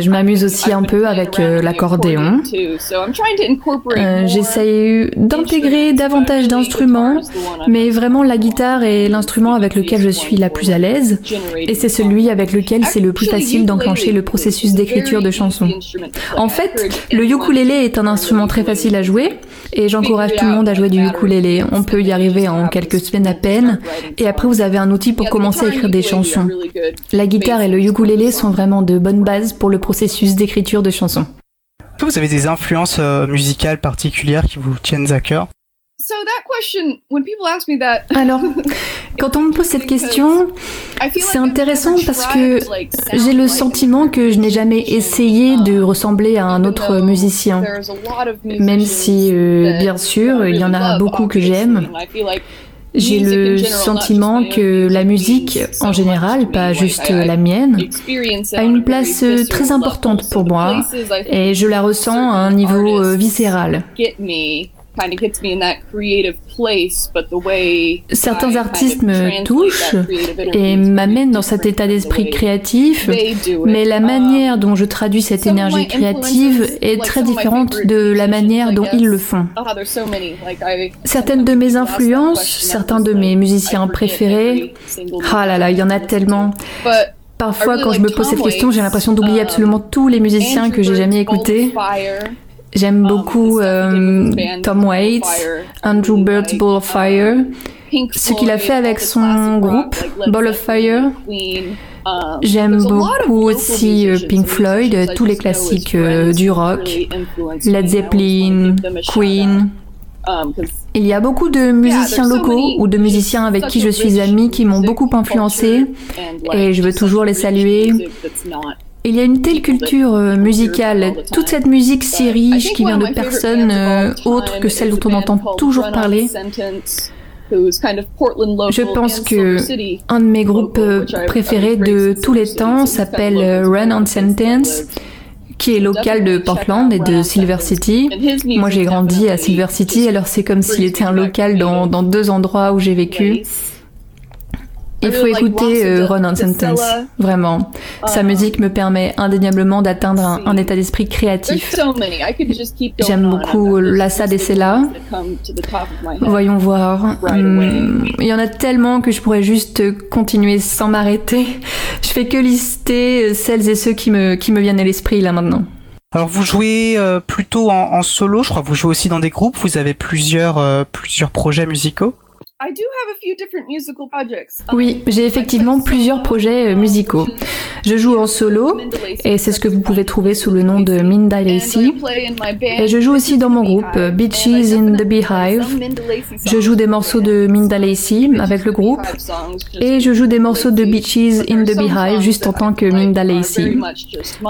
Je m'amuse aussi un peu avec euh, l'accordéon. Euh, J'essaye d'intégrer davantage d'instruments, mais vraiment la guitare est l'instrument avec lequel je suis la plus à l'aise, et c'est celui avec lequel c'est le plus facile d'enclencher le processus d'écriture de chansons. En fait, le ukulélé est un instrument très facile à jouer, et j'encourage tout le monde à jouer du ukulélé. On peut y arriver en quelques semaines à peine, et après vous avez un outil pour commencer à écrire des chansons. La guitare et le ukulélé sont vraiment de bonnes bases pour le processus d'écriture de chansons. Vous avez des influences euh, musicales particulières qui vous tiennent à cœur? Alors, quand on me pose cette question, c'est intéressant parce que j'ai le sentiment que je n'ai jamais essayé de ressembler à un autre musicien. Même si, euh, bien sûr, il y en a beaucoup que j'aime. J'ai le sentiment que la musique, en général, pas juste la mienne, a une place très importante pour moi et je la ressens à un niveau euh, viscéral. Certains artistes me touchent et m'amènent dans cet état d'esprit créatif, mais la manière dont je traduis cette énergie créative est très différente de la manière dont ils le font. Certaines de mes influences, certains de mes musiciens préférés, ah là là, il y en a tellement. Parfois, quand je me pose cette question, j'ai l'impression d'oublier um, absolument tous les musiciens que j'ai jamais écoutés. J'aime um, beaucoup euh, Tom Waits, Andrew Bird's Ball of Fire, ce qu'il a fait avec son groupe Ball of Fire. Um, J'aime beaucoup aussi euh, Pink Floyd, tous les classiques euh, du rock, Led Zeppelin, Queen. Um, Il y a beaucoup de musiciens locaux ou de musiciens avec qui je suis amie qui m'ont beaucoup influencé et je veux toujours les saluer. Il y a une telle culture euh, musicale, toute cette musique si riche qui vient de personnes euh, autres que celles dont on entend toujours parler. Je pense que un de mes groupes euh, préférés de tous les temps s'appelle Run on Sentence, qui est local de Portland et de Silver City. Moi, j'ai grandi à Silver City, alors c'est comme s'il était un local dans, dans deux endroits où j'ai vécu. Il faut écouter euh, Ron Sentence, vraiment. Sa um, musique me permet indéniablement d'atteindre un, état d'esprit créatif. J'aime beaucoup Lassa Sela. Voyons voir. Hum, il y en a tellement que je pourrais juste continuer sans m'arrêter. Je fais que lister euh, celles et ceux qui me, qui me viennent à l'esprit là maintenant. Alors vous jouez euh, plutôt en, solo, je crois que vous jouez aussi dans des groupes, vous avez plusieurs, plusieurs projets musicaux Oui, j'ai effectivement plusieurs projets euh, musicaux. Je joue en solo, et c'est ce que vous pouvez trouver sous le nom de Minda Lacey. Et je joue aussi dans mon groupe euh, Beaches in the Beehive. Je joue des morceaux de Minda Lacey avec le groupe, et je joue des morceaux de Beaches in the Beehive juste en tant que Minda Lacey.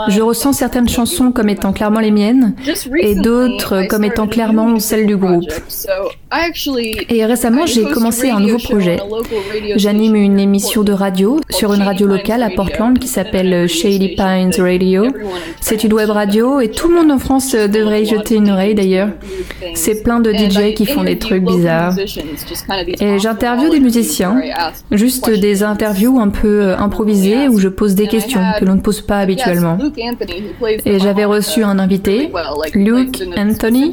Je ressens certaines chansons comme étant clairement les miennes, et d'autres comme étant clairement celles du groupe. Et récemment, j'ai commencé un nouveau projet. J'anime une émission de radio sur une radio locale à Portland qui s'appelle Shady Pines Radio. C'est une web radio et tout le monde en France devrait y jeter une oreille d'ailleurs. C'est plein de DJ qui font des trucs bizarres. Et j'interviewe des musiciens, juste des interviews un peu improvisées où je pose des questions que l'on ne pose pas habituellement. Et j'avais reçu un invité, Luke Anthony,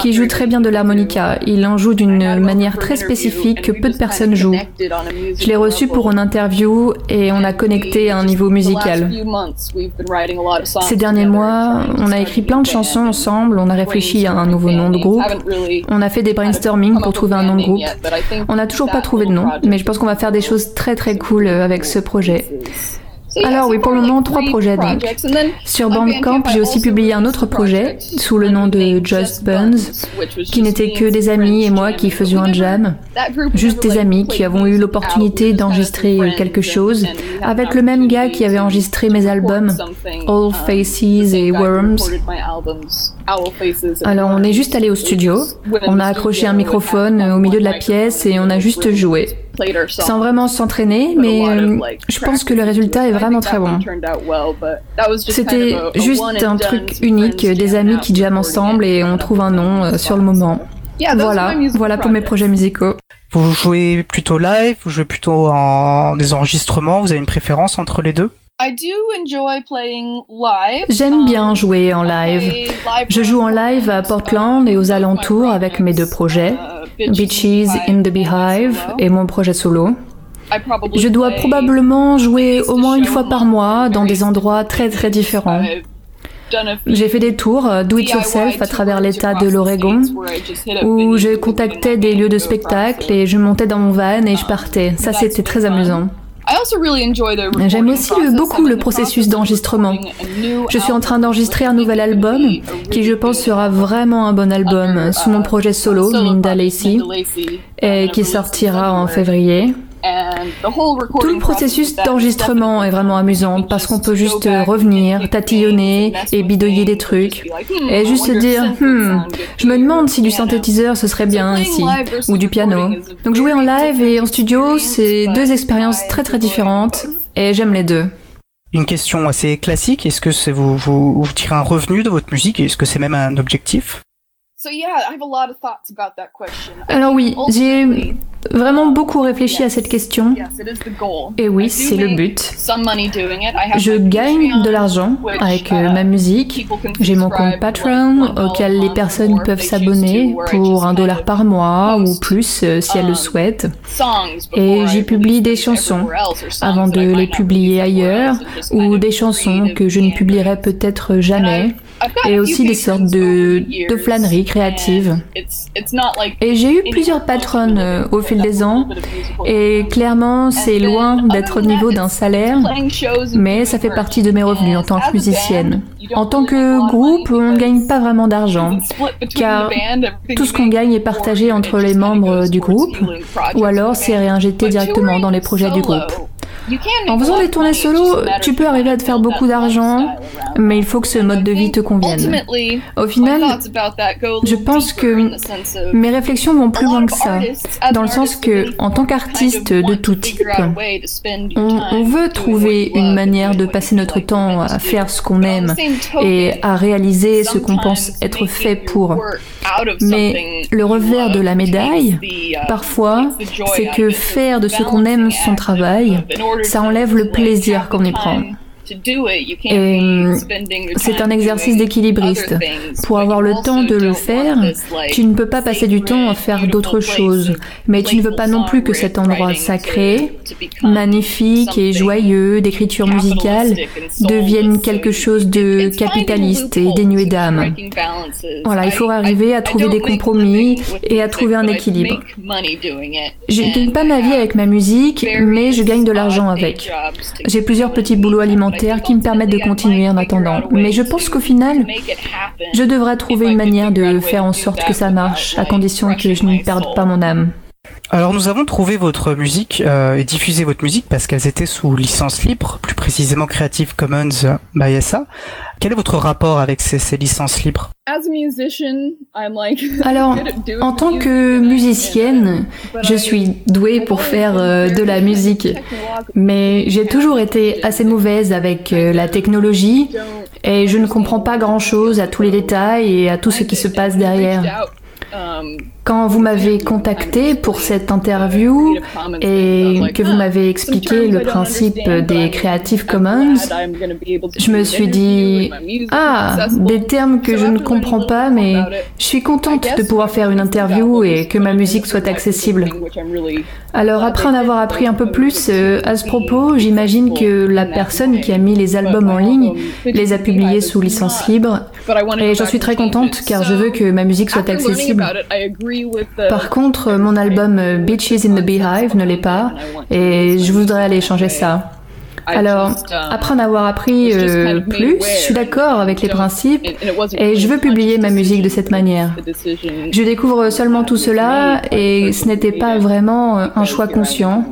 qui joue très bien de l'harmonica. Il en joue d'une manière très spécifique que peu de personnes jouent. Je l'ai reçu pour une interview et on a connecté à un niveau musical. Ces derniers mois, on a écrit plein de chansons ensemble, on a réfléchi à un nouveau nom de groupe, on a fait des brainstorming pour trouver un nom de groupe. On n'a toujours pas trouvé de nom, mais je pense qu'on va faire des choses très très cool avec ce projet. Alors oui, pour le moment, trois projets donc. Sur Bandcamp, j'ai aussi publié un autre projet sous le nom de Just Buns, qui n'était que des amis et moi qui faisions un jam. Juste des amis qui avons eu l'opportunité d'enregistrer quelque chose avec le même gars qui avait enregistré mes albums, All Faces et Worms. Alors on est juste allé au studio, on a accroché un microphone au milieu de la pièce et on a juste joué. Sans vraiment s'entraîner, mais euh, je pense que le résultat est vraiment très bon. C'était juste un truc unique, des amis qui jamment ensemble et on trouve un nom euh, sur le moment. Voilà, voilà pour mes projets musicaux. Vous jouez plutôt live, vous jouez plutôt en des enregistrements, vous avez une préférence entre les deux? J'aime bien jouer en live. Je joue en live à Portland et aux alentours avec mes deux projets, Beaches in the Beehive et mon projet solo. Je dois probablement jouer au moins une fois par mois dans des endroits très très différents. J'ai fait des tours euh, do it yourself à travers l'état de l'Oregon où je contactais des lieux de spectacle et je montais dans mon van et je partais. Ça c'était très amusant. J'aime aussi beaucoup le processus d'enregistrement. Je suis en train d'enregistrer un nouvel album qui je pense sera vraiment un bon album sous mon projet solo, Minda Lacey, et qui sortira en février. Tout le processus d'enregistrement est vraiment amusant parce qu'on peut juste revenir, tatillonner et bidouiller des trucs et juste se dire hmm, je me demande si du synthétiseur ce serait bien ici ou du piano. Donc jouer en live et en studio, c'est deux expériences très très différentes et j'aime les deux. Une question assez classique, est-ce que vous, vous, vous tirez un revenu de votre musique Est-ce que c'est même un objectif? Alors oui, j'ai vraiment beaucoup réfléchi à cette question. Et oui, c'est le but. Je gagne de l'argent avec euh, ma musique. J'ai mon compte Patreon auquel les personnes peuvent s'abonner pour un dollar par mois ou plus euh, si elles le souhaitent. Et j'y publie des chansons avant de les publier ailleurs ou des chansons que je ne publierai peut-être jamais et aussi des sortes de, de flâneries créatives. Et j'ai eu plusieurs patrons euh, au fil des ans et clairement c'est loin d'être au niveau d'un salaire, mais ça fait partie de mes revenus en tant que musicienne. En tant que groupe, on ne gagne pas vraiment d'argent, car tout ce qu'on gagne est partagé entre les membres du groupe, ou alors c'est réinjecté directement dans les projets du groupe. En faisant des tournées solo, tu peux arriver à te faire beaucoup d'argent, mais il faut que ce mode de vie te convienne. Au final, je pense que mes réflexions vont plus loin que ça, dans le sens que, en tant qu'artiste de tout type, on, on veut trouver une manière de passer notre temps à faire ce qu'on aime et à réaliser ce qu'on pense être fait pour. Mais le revers de la médaille, parfois, c'est que faire de ce qu'on aime son travail, ça enlève le plaisir qu'on y prend. Et hum, c'est un exercice d'équilibriste. Pour avoir le temps de le faire, tu ne peux pas passer du temps à faire d'autres choses. Mais tu ne veux pas non plus que cet endroit sacré, magnifique et joyeux d'écriture musicale devienne quelque chose de capitaliste et dénué d'âme. Voilà, il faut arriver à trouver des compromis et à trouver un équilibre. Je ne gagne pas ma vie avec ma musique, mais je gagne de l'argent avec. J'ai plusieurs petits boulots alimentaires qui me permettent de continuer en attendant. Mais je pense qu'au final, je devrais trouver une manière de faire en sorte que ça marche, à condition que je ne perde pas mon âme. Alors nous avons trouvé votre musique euh, et diffusé votre musique parce qu'elles étaient sous licence libre, plus précisément Creative Commons by SA. Quel est votre rapport avec ces, ces licences libres? Alors, en tant que musicienne, je suis douée pour faire euh, de la musique, mais j'ai toujours été assez mauvaise avec euh, la technologie et je ne comprends pas grand-chose à tous les détails et à tout ce qui se passe derrière. Quand vous m'avez contacté pour cette interview et que vous m'avez expliqué le principe des Creative Commons, je me suis dit, ah, des termes que je ne comprends pas, mais je suis contente de pouvoir faire une interview et que ma musique soit accessible. Alors après en avoir appris un peu plus euh, à ce propos, j'imagine que la personne qui a mis les albums en ligne les a publiés sous licence libre et j'en suis très contente car je veux que ma musique soit accessible. Par contre, mon album euh, Beaches in the Beehive ne l'est pas et je voudrais aller changer ça. Alors, après en avoir appris euh, plus, je suis d'accord avec les principes et je veux publier ma musique de cette manière. Je découvre seulement tout cela et ce n'était pas vraiment euh, un choix conscient.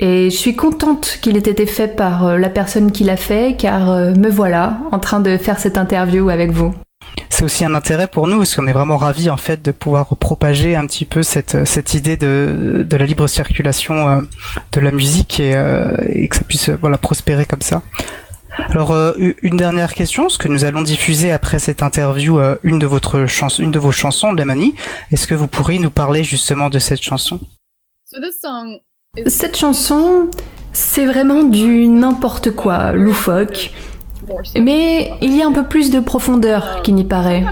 Et je suis contente qu'il ait été fait par la personne qui l'a fait car me voilà en train de faire cette interview avec vous c'est aussi un intérêt pour nous parce qu'on est vraiment ravis en fait de pouvoir propager un petit peu cette, cette idée de, de la libre circulation euh, de la musique et, euh, et, que ça puisse voilà prospérer comme ça. Alors euh, une dernière question, ce que nous allons diffuser après cette interview une de votre une de vos chansons, Lemani. Est-ce que vous pourriez nous parler justement de cette chanson? Cette chanson, c'est vraiment du n'importe quoi, loufoque. Mais il y a un peu plus de profondeur qu'il n'y paraît.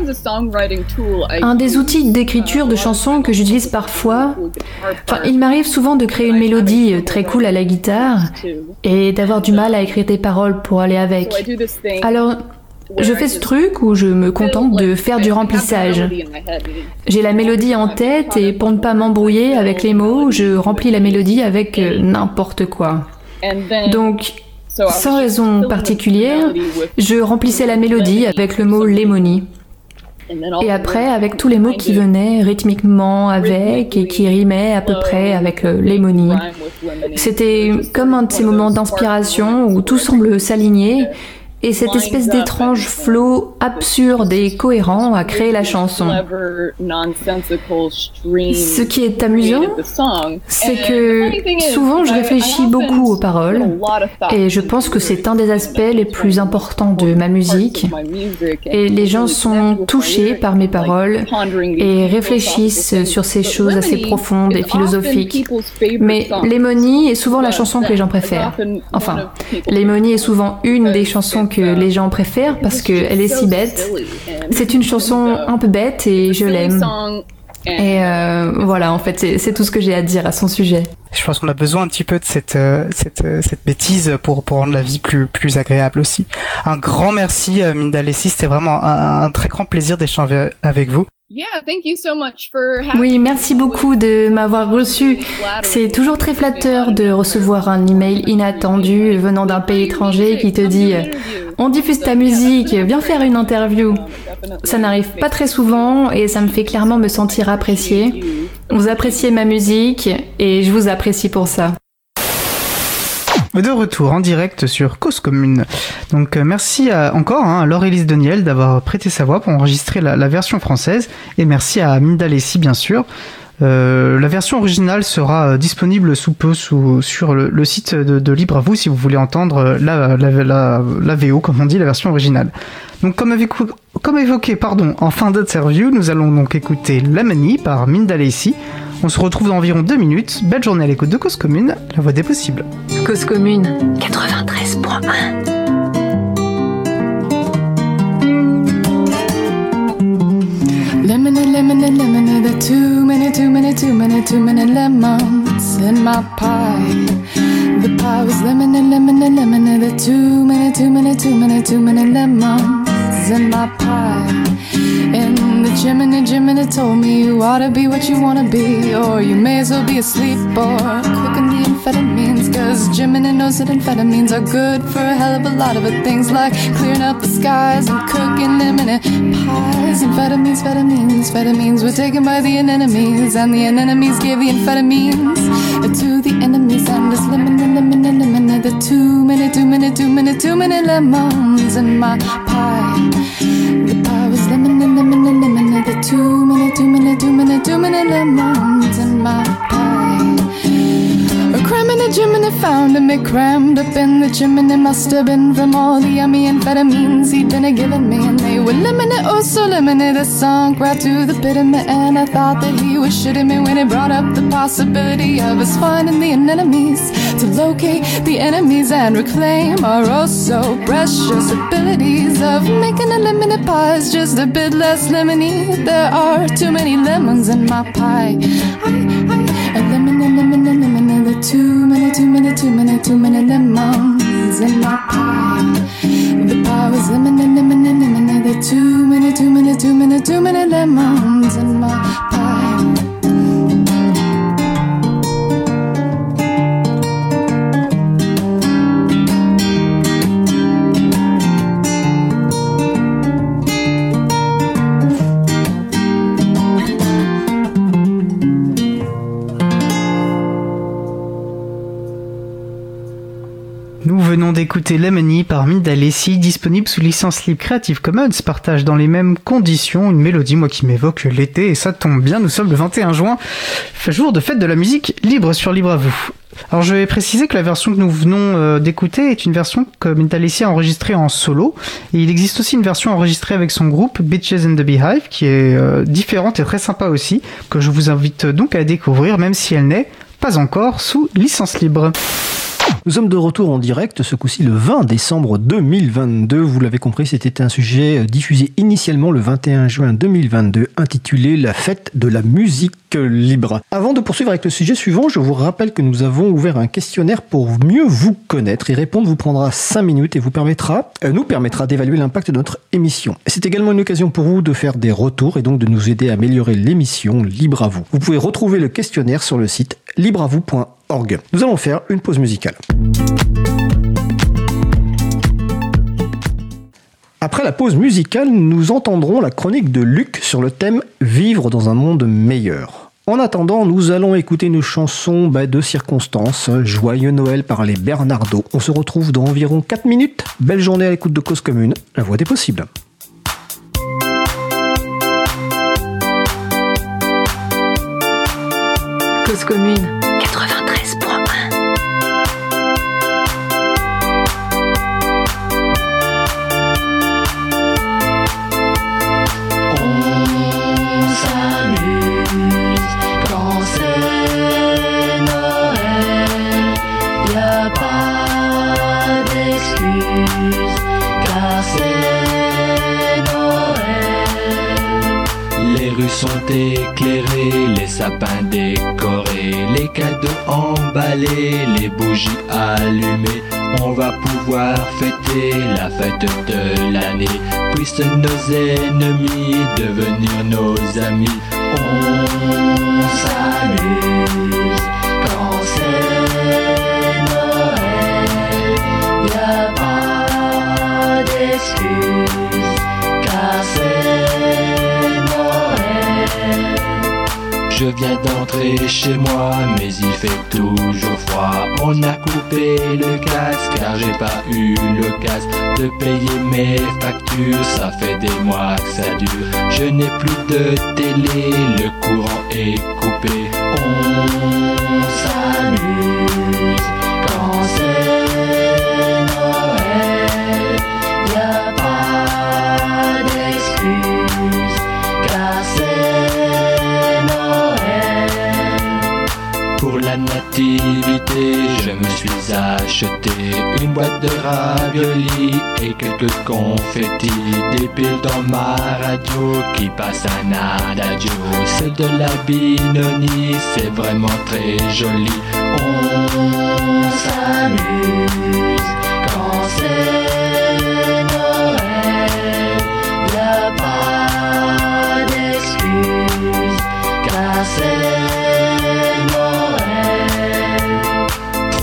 Un des outils d'écriture de chansons que j'utilise parfois, enfin, il m'arrive souvent de créer une mélodie très cool à la guitare et d'avoir du mal à écrire des paroles pour aller avec. Alors, je fais ce truc où je me contente de faire du remplissage. J'ai la mélodie en tête et pour ne pas m'embrouiller avec les mots, je remplis la mélodie avec euh, n'importe quoi. Donc, sans raison particulière, je remplissais la mélodie avec le mot lémonie. Et après, avec tous les mots qui venaient rythmiquement avec et qui rimaient à peu près avec lémonie. C'était comme un de ces moments d'inspiration où tout semble s'aligner et cette espèce d'étrange flot absurde et cohérent a créé la chanson. Ce qui est amusant, c'est que souvent je réfléchis beaucoup aux paroles et je pense que c'est un des aspects les plus importants de ma musique. Et les gens sont touchés par mes paroles et réfléchissent sur ces choses assez profondes et philosophiques. Mais Lemony est souvent la chanson que les gens préfèrent. Enfin, Lemony est souvent une des chansons que les gens préfèrent parce qu'elle est si bête. C'est une chanson un peu bête et je l'aime. Et euh, voilà, en fait, c'est tout ce que j'ai à dire à son sujet. Je pense qu'on a besoin un petit peu de cette, euh, cette, euh, cette bêtise pour, pour rendre la vie plus, plus agréable aussi. Un grand merci, Minda Lessie. C'était vraiment un, un, très grand plaisir d'échanger avec vous. Oui, merci beaucoup de m'avoir reçu. C'est toujours très flatteur de recevoir un email inattendu venant d'un pays étranger qui te dit On diffuse ta musique, viens faire une interview. Ça n'arrive pas très souvent et ça me fait clairement me sentir appréciée. Vous appréciez ma musique et je vous apprécie pour ça. De retour en direct sur Cause Commune. Donc euh, merci à, encore hein, à Laure-Élise Deniel d'avoir prêté sa voix pour enregistrer la, version française et merci à Minda Lessi bien sûr. Euh, la version originale sera euh, disponible sous peu sur le, site de, de, Libre à vous si vous voulez entendre la, la VO, comme on dit, la version originale. Donc, comme, évoqué, comme évoqué pardon, en fin d'interview, nous allons donc écouter La Manie par Minda Lacey. On se retrouve dans environ deux minutes. Belle journée à l'écoute de Cause Commune, la voix des possibles. Cause Commune 93.1 Lemony, lemony, lemony, there are too many, too many, too many, too many lemons in my pie. The pie was lemony, lemony, lemony, there are too many, too many, too many, too many lemons. In my pie. In the chimney, Jiminy told me you ought to be what you wanna be, or you may as well be asleep or cooking the amphetamines. Cause Jiminy knows that amphetamines are good for a hell of a lot of things, like clearing up the skies and cooking lemon pies. Amphetamines, amphetamines, amphetamines were taken by the anemones, and the anemones gave the amphetamines to the enemies. And this lemon and lemon and lemon, and the too many, too many, too many, too many lemons in my pie. The pie was lemon and lemon and lemon, and the too many, too many, too many, too many lemons in my pie. A crime in the chimney found him, it crammed up in the chimney. It must have been from all the yummy amphetamines he'd been a giving me, and they were lemonade, oh so lemonade. It sunk right to the pit of me, and I thought that he was shitting me when he brought up the possibility of us finding the enemies to locate the enemies and reclaim our oh so precious abilities of making a lemonade pie is just a bit less lemony. There are too many lemons in my pie. I, I, a lemon, a lemon, a lemon, too many, too many, too many, too many lemons in my pie. The pie was lemon, and lemon, and lemon, there too many, too many, too many, too many lemons in my pie. D'écouter Lemony par Mindalessi, disponible sous licence libre Creative Commons, partage dans les mêmes conditions une mélodie, moi qui m'évoque l'été, et ça tombe bien, nous sommes le 21 juin, jour de fête de la musique libre sur Libre à vous. Alors je vais préciser que la version que nous venons euh, d'écouter est une version que Mindalessi a enregistrée en solo, et il existe aussi une version enregistrée avec son groupe Bitches and the Beehive, qui est euh, différente et très sympa aussi, que je vous invite donc à découvrir, même si elle n'est pas encore sous licence libre. Nous sommes de retour en direct, ce coup-ci le 20 décembre 2022. Vous l'avez compris, c'était un sujet diffusé initialement le 21 juin 2022, intitulé La fête de la musique libre. Avant de poursuivre avec le sujet suivant, je vous rappelle que nous avons ouvert un questionnaire pour mieux vous connaître. Y répondre vous prendra 5 minutes et vous permettra, euh, nous permettra d'évaluer l'impact de notre émission. C'est également une occasion pour vous de faire des retours et donc de nous aider à améliorer l'émission Libre à vous. Vous pouvez retrouver le questionnaire sur le site libreavou.org. Nous allons faire une pause musicale. Après la pause musicale, nous entendrons la chronique de Luc sur le thème Vivre dans un monde meilleur. En attendant, nous allons écouter une chanson bah, de circonstance, Joyeux Noël par les Bernardo. On se retrouve dans environ 4 minutes. Belle journée à l'écoute de Cause Commune, la voix des possibles. Cause commune sont éclairées, les sapins décorés, les cadeaux emballés, les bougies allumées. On va pouvoir fêter la fête de l'année. Puissent nos ennemis devenir nos amis. On s'amuse quand c'est Noël, y a pas d'excuse car c'est. Je viens d'entrer chez moi, mais il fait toujours froid. On a coupé le gaz car j'ai pas eu l'occasion de payer mes factures. Ça fait des mois que ça dure. Je n'ai plus de télé, le courant est coupé. On s'amuse quand c'est nativité, je me suis acheté une boîte de raviolis et quelques confettis, des piles dans ma radio qui passe un adagio. C'est de la binonie, c'est vraiment très joli. On s'amuse quand c'est Noël. Y a pas d'excuse car c'est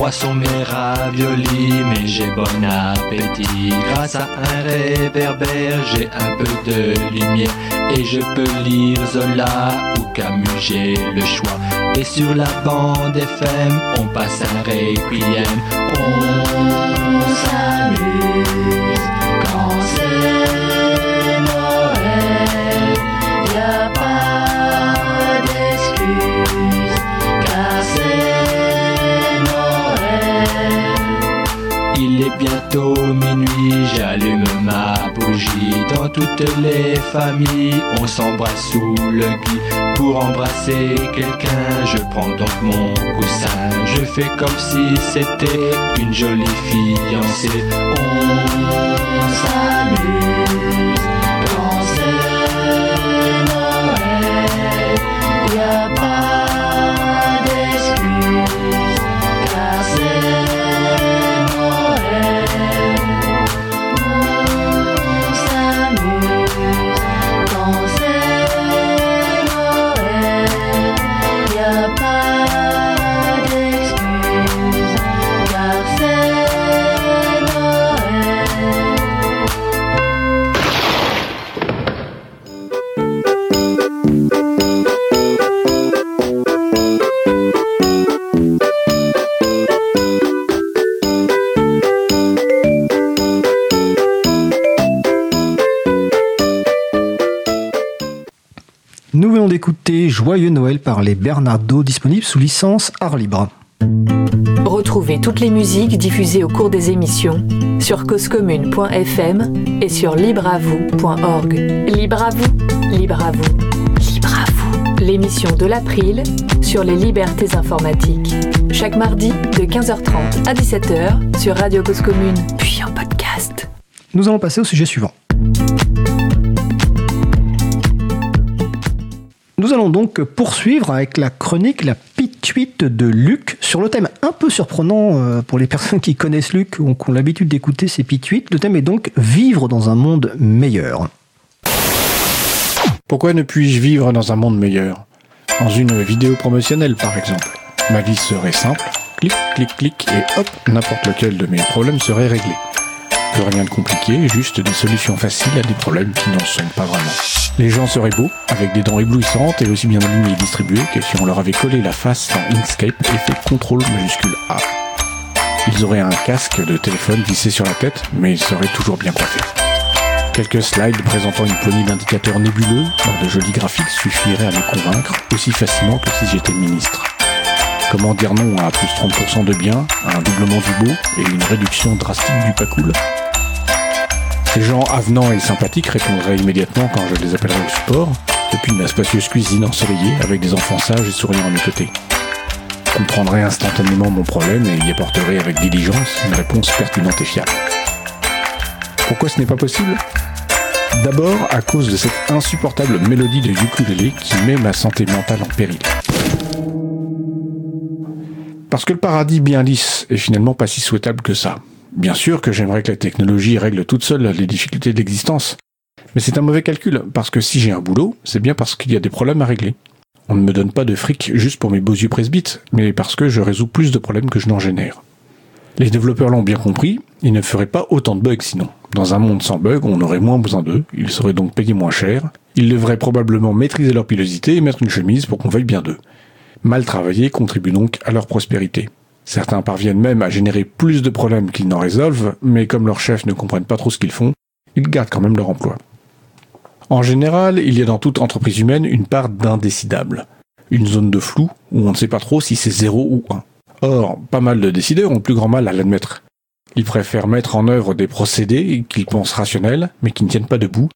Trois sont mes raviolis, mais j'ai bon appétit. Grâce à un réverbère, j'ai un peu de lumière. Et je peux lire Zola ou Camus, j'ai le choix. Et sur la bande FM, on passe un requiem. On s'amuse quand c'est Bientôt minuit, j'allume ma bougie. Dans toutes les familles, on s'embrasse sous le gui. Pour embrasser quelqu'un, je prends donc mon coussin. Je fais comme si c'était une jolie fiancée. On s'amuse Joyeux Noël par les Bernardo, disponible sous licence art libre. Retrouvez toutes les musiques diffusées au cours des émissions sur causecommune.fm et sur libreavoue.org. Libre à vous, libre à vous, libre à vous. L'émission de l'April sur les libertés informatiques. Chaque mardi de 15h30 à 17h sur Radio Cause Commune, puis en podcast. Nous allons passer au sujet suivant. Nous allons donc poursuivre avec la chronique La Pituite de Luc sur le thème un peu surprenant euh, pour les personnes qui connaissent Luc ou qui ont l'habitude d'écouter ses pituites. Le thème est donc Vivre dans un monde meilleur. Pourquoi ne puis-je vivre dans un monde meilleur? Dans une vidéo promotionnelle, par exemple. Ma vie serait simple, clic, clic, clic, et hop, n'importe lequel de mes problèmes serait réglé. Plus rien de compliqué, juste des solutions faciles à des problèmes qui n'en sont pas vraiment. Les gens seraient beaux, avec des dents éblouissantes et aussi bien alignés et distribués que si on leur avait collé la face dans Inkscape et fait CTRL majuscule A. Ils auraient un casque de téléphone vissé sur la tête, mais ils seraient toujours bien coiffés. Quelques slides présentant une poignée d'indicateurs nébuleux dans de jolis graphiques suffiraient à me convaincre aussi facilement que si j'étais ministre. Comment dire non à plus 30% de biens, à un doublement du beau et une réduction drastique du pas cool? Ces gens avenants et sympathiques répondraient immédiatement quand je les appellerais au support, depuis ma spacieuse cuisine ensoleillée avec des enfants sages et souriants à mes côtés. Comprendraient instantanément mon problème et y apporteraient avec diligence une réponse pertinente et fiable. Pourquoi ce n'est pas possible? D'abord à cause de cette insupportable mélodie de ukulélé qui met ma santé mentale en péril. Parce que le paradis bien lisse est finalement pas si souhaitable que ça. Bien sûr que j'aimerais que la technologie règle toute seule les difficultés de l'existence. Mais c'est un mauvais calcul, parce que si j'ai un boulot, c'est bien parce qu'il y a des problèmes à régler. On ne me donne pas de fric juste pour mes beaux yeux presbytes, mais parce que je résous plus de problèmes que je n'en génère. Les développeurs l'ont bien compris, ils ne feraient pas autant de bugs sinon. Dans un monde sans bugs, on aurait moins besoin d'eux, ils seraient donc payés moins cher, ils devraient probablement maîtriser leur pilosité et mettre une chemise pour qu'on veuille bien d'eux. Mal travailler contribue donc à leur prospérité. Certains parviennent même à générer plus de problèmes qu'ils n'en résolvent, mais comme leurs chefs ne comprennent pas trop ce qu'ils font, ils gardent quand même leur emploi. En général, il y a dans toute entreprise humaine une part d'indécidable. Une zone de flou où on ne sait pas trop si c'est 0 ou 1. Or, pas mal de décideurs ont plus grand mal à l'admettre. Ils préfèrent mettre en œuvre des procédés qu'ils pensent rationnels, mais qui ne tiennent pas debout,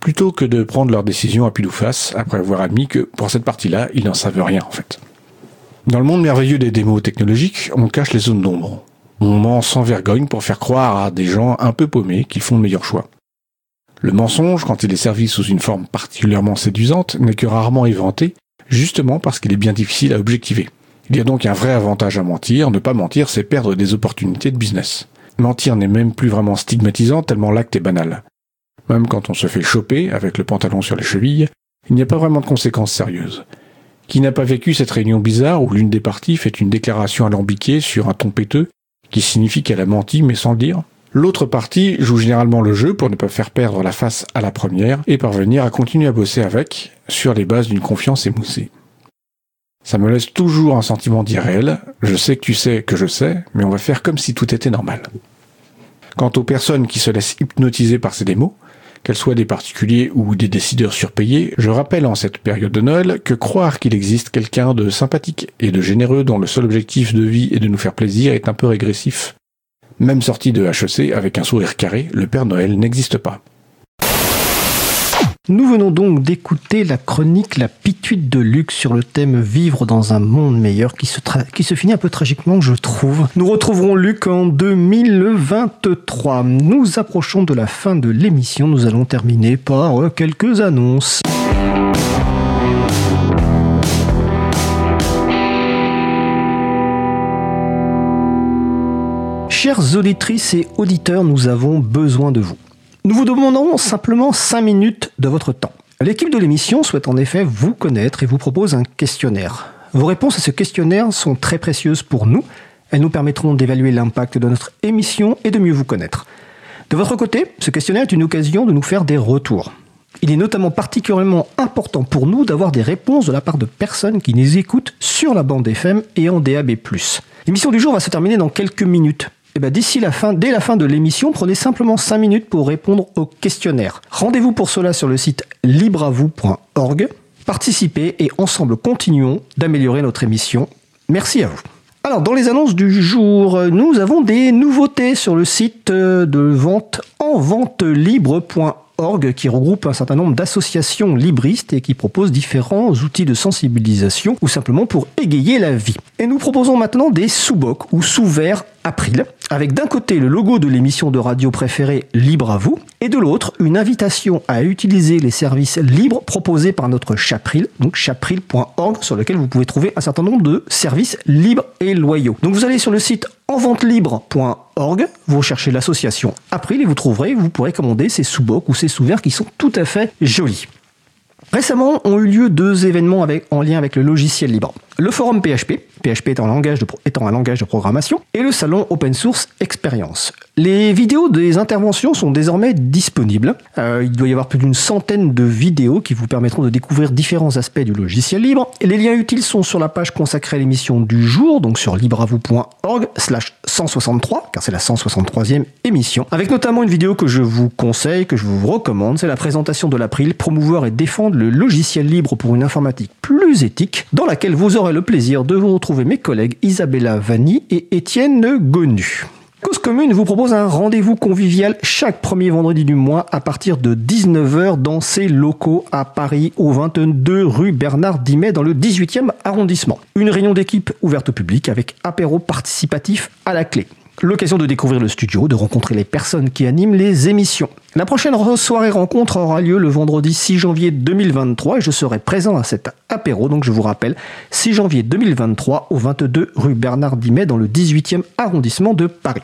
plutôt que de prendre leurs décisions à pile ou face, après avoir admis que, pour cette partie-là, ils n'en savent rien en fait. Dans le monde merveilleux des démos technologiques, on cache les zones d'ombre. On ment sans vergogne pour faire croire à des gens un peu paumés qu'ils font de meilleurs choix. Le mensonge, quand il est servi sous une forme particulièrement séduisante, n'est que rarement éventé, justement parce qu'il est bien difficile à objectiver. Il y a donc un vrai avantage à mentir, ne pas mentir c'est perdre des opportunités de business. Mentir n'est même plus vraiment stigmatisant tellement l'acte est banal. Même quand on se fait choper avec le pantalon sur les chevilles, il n'y a pas vraiment de conséquences sérieuses. Qui n'a pas vécu cette réunion bizarre où l'une des parties fait une déclaration alambiquée sur un ton péteux qui signifie qu'elle a menti mais sans le dire L'autre partie joue généralement le jeu pour ne pas faire perdre la face à la première et parvenir à continuer à bosser avec sur les bases d'une confiance émoussée. Ça me laisse toujours un sentiment d'irréel, je sais que tu sais que je sais, mais on va faire comme si tout était normal. Quant aux personnes qui se laissent hypnotiser par ces démos, qu'elles soient des particuliers ou des décideurs surpayés, je rappelle en cette période de Noël que croire qu'il existe quelqu'un de sympathique et de généreux dont le seul objectif de vie est de nous faire plaisir est un peu régressif. Même sorti de HEC avec un sourire carré, le Père Noël n'existe pas. Nous venons donc d'écouter la chronique La Pituite de Luc sur le thème Vivre dans un monde meilleur qui se, finit un peu tragiquement, je trouve. Nous retrouverons Luc en 2023. Nous approchons de la fin de l'émission. Nous allons terminer par euh, quelques annonces. Chères auditrices et auditeurs, nous avons besoin de vous. Nous vous demandons simplement 5 minutes de votre temps. L'équipe de l'émission souhaite en effet vous connaître et vous propose un questionnaire. Vos réponses à ce questionnaire sont très précieuses pour nous. Elles nous permettront d'évaluer l'impact de notre émission et de mieux vous connaître. De votre côté, ce questionnaire est une occasion de nous faire des retours. Il est notamment particulièrement important pour nous d'avoir des réponses de la part de personnes qui nous écoutent sur la bande FM et en DAB+. L'émission du jour va se terminer dans quelques minutes. Et ben d'ici la fin, dès la fin de l'émission, prenez simplement 5 minutes pour répondre au questionnaire. Rendez-vous pour cela sur le site libravou.org. Participez et ensemble continuons d'améliorer notre émission. Merci à vous. Alors, dans les annonces du jour, nous avons des nouveautés sur le site euh, de vente en vente libre.org qui regroupe un certain nombre d'associations libristes et qui propose différents outils de sensibilisation ou simplement pour égayer la vie. Et nous proposons maintenant des sous-bocs ou sous-verts April, avec d'un côté le logo de l'émission de radio préférée Libre à vous, et de l'autre une invitation à utiliser les services libres proposés par notre Chapril, donc chapril.org, sur lequel vous pouvez trouver un certain nombre de services libres et loyaux. Donc vous allez sur le site enventelibre.org, vous recherchez l'association April et vous trouverez, vous pourrez commander ces sous-bocs ou ces sous-verts qui sont tout à fait jolis. Récemment ont eu lieu deux événements en lien avec le logiciel libre. Le forum PHP, PHP étant un, langage de, programmation, et le salon Open Source Experience. Les vidéos des interventions sont désormais disponibles. Euh, il doit y avoir plus d'une centaine de vidéos qui vous permettront de découvrir différents aspects du logiciel libre. Les liens utiles sont sur la page consacrée à l'émission du jour, donc sur libreavou.org slash 163, car c'est la 163e émission, avec notamment une vidéo que je vous conseille, que je vous recommande, c'est la présentation de l'April, promouvoir et défendre le logiciel libre pour une informatique plus éthique, dans laquelle vous aurez le plaisir de vous retrouver mes collègues Isabella Vanni et Étienne Gonu. Cause Commune vous propose un rendez-vous convivial chaque premier vendredi du mois à partir de 19h dans ses locaux à Paris au 22 rue Bernard Dimet dans le 18e arrondissement. Une réunion d'équipe ouverte au public avec apéro participatif à la clé. L'occasion de découvrir le studio, de rencontrer les personnes qui animent les émissions. La prochaine soirée rencontre aura lieu le vendredi 6 janvier 2023 et je serai présent à cet apéro, donc je vous rappelle, 6 janvier 2023 au 22 rue Bernard Dimet dans le 18e arrondissement de Paris.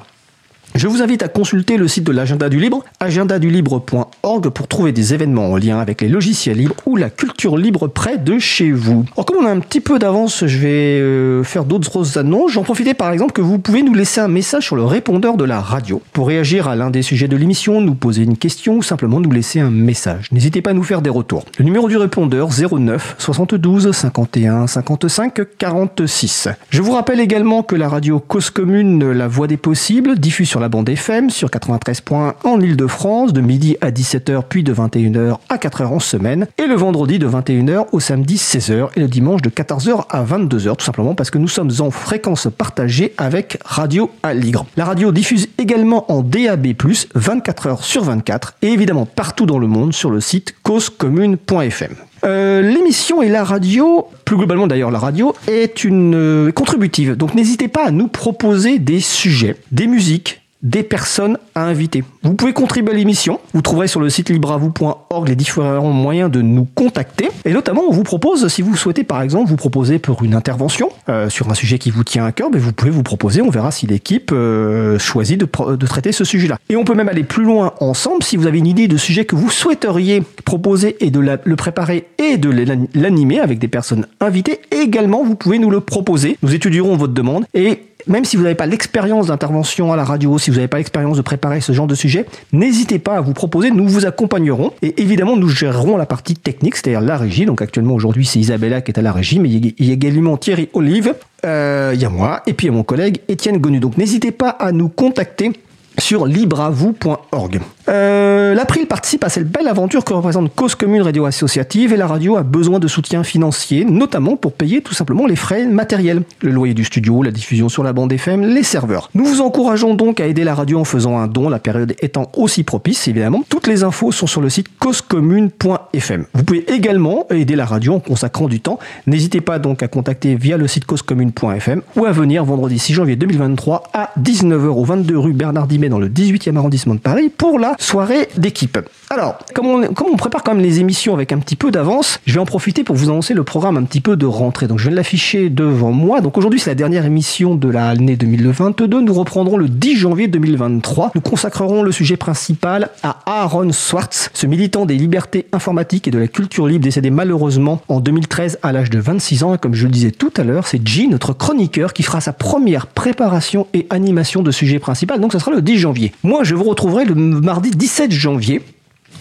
Je vous invite à consulter le site de l'agenda du libre, agendadulibre.org pour trouver des événements en lien avec les logiciels libres ou la culture libre près de chez vous. Alors comme on a un petit peu d'avance, je vais euh, faire d'autres annonces. J'en profitais par exemple que vous pouvez nous laisser un message sur le répondeur de la radio pour réagir à l'un des sujets de l'émission, nous poser une question ou simplement nous laisser un message. N'hésitez pas à nous faire des retours. Le numéro du répondeur 09 72 51 55 46. Je vous rappelle également que la radio Cause Commune, la voix des possibles, diffuse sur la bande FM sur 93 points en Ile-de-France de midi à 17h puis de 21h à 4h en semaine et le vendredi de 21h au samedi 16h et le dimanche de 14h à 22h tout simplement parce que nous sommes en fréquence partagée avec Radio Aligre. La radio diffuse également en DAB+, 24h sur 24 et évidemment partout dans le monde sur le site causecommune.fm. Euh, L'émission et la radio, plus globalement d'ailleurs la radio, est une euh, contributive. Donc n'hésitez pas à nous proposer des sujets, des musiques, des personnes à inviter. Vous pouvez contribuer à l'émission. Vous trouverez sur le site libravou.org les différents moyens de nous contacter. Et notamment, on vous propose, si vous souhaitez par exemple vous proposer pour une intervention euh, sur un sujet qui vous tient à cœur, ben, vous pouvez vous proposer. On verra si l'équipe euh, choisit de, traiter ce sujet-là. Et on peut même aller plus loin ensemble. Si vous avez une idée de sujet que vous souhaiteriez proposer et de le préparer et de l'an- l'animer avec des personnes invitées, également, vous pouvez nous le proposer. Nous étudierons votre demande et même si vous n'avez pas l'expérience d'intervention à la radio, si vous n'avez pas l'expérience de préparer ce genre de sujet, n'hésitez pas à vous proposer, nous vous accompagnerons. Et évidemment, nous gérerons la partie technique, c'est-à-dire la régie. Donc actuellement, aujourd'hui, c'est Isabella qui est à la régie, mais il y a- également Thierry Olive, euh, il y a moi, et puis il y a mon collègue Étienne Gonu. Donc n'hésitez pas à nous contacter sur libravou.org. Euh, L'April participe à cette belle aventure que représente Cause Commune Radio Associative et la radio a besoin de soutien financier, notamment pour payer tout simplement les frais matériels, le loyer du studio, la diffusion sur la bande FM, les serveurs. Nous vous encourageons donc à aider la radio en faisant un don, la période étant aussi propice évidemment. Toutes les infos sont sur le site causecommune.fm. Vous pouvez également aider la radio en consacrant du temps. N'hésitez pas donc à contacter via le site causecommune.fm ou à venir vendredi 6 janvier 2023 à 19h au 22 rue Bernard Dimet dans le 18e arrondissement de Paris pour la soirée d'équipe. Alors, comme on, prépare quand même les émissions avec un petit peu d'avance, je vais en profiter pour vous annoncer le programme un petit peu de rentrée. Donc je de l'afficher devant moi. Donc aujourd'hui c'est la dernière émission de l'année 2022. Nous reprendrons le 10 janvier 2023. Nous consacrerons le sujet principal à Aaron Swartz, ce militant des libertés informatiques et de la culture libre décédé malheureusement en 2013 à l'âge de 26 ans. Et comme je le disais tout à l'heure, c'est G, notre chroniqueur, qui fera sa première préparation et animation de sujet principal. Donc ce sera le 10 janvier. Moi je vous retrouverai le mardi 17 janvier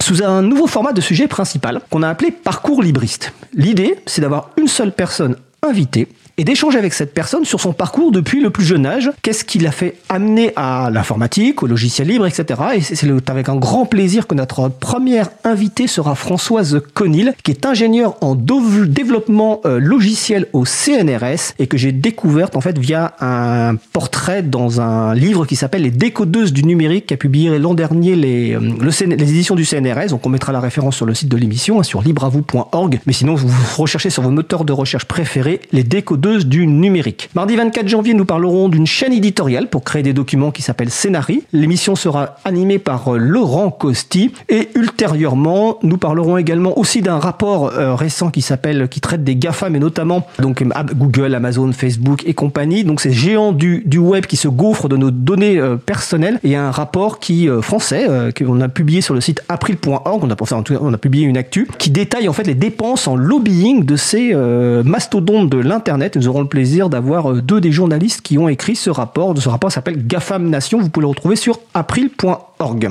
sous un nouveau format de sujet principal qu'on a appelé parcours libriste. L'idée, c'est d'avoir une seule personne invitée et d'échanger avec cette personne sur son parcours depuis le plus jeune âge. Qu'est-ce qui l'a fait amener à l'informatique, au logiciel libre, etc. Et c'est avec un grand plaisir que notre première invitée sera Françoise Conil, qui est ingénieure en développement euh, logiciel au CNRS et que j'ai découverte en fait via un portrait dans un livre qui s'appelle Les décodeuses du numérique, qui a publié l'an dernier les, euh, éditions du CNRS. Donc on mettra la référence sur le site de l'émission, hein, sur libravou.org. Mais sinon, vous recherchez sur vos moteurs de recherche préférés les décodeuses du numérique. Mardi 24 janvier, nous parlerons d'une chaîne éditoriale pour créer des documents qui s'appelle Scénari. L'émission sera animée par euh, Laurent Costi et ultérieurement, nous parlerons également aussi d'un rapport euh, récent qui s'appelle, qui traite des GAFA, mais notamment donc euh, Google, Amazon, Facebook et compagnie. Donc ces géants du, du web qui se gaufrent de nos données personnelles. Et un rapport qui euh, français qu'on a publié sur le site april.org. On a on a publié une actu qui détaille en fait les dépenses en lobbying de ces mastodontes de l'internet. Nous aurons le plaisir d'avoir euh, deux des journalistes qui ont écrit ce rapport. Ce rapport s'appelle GAFAM Nation. Vous pouvez le retrouver sur april.org.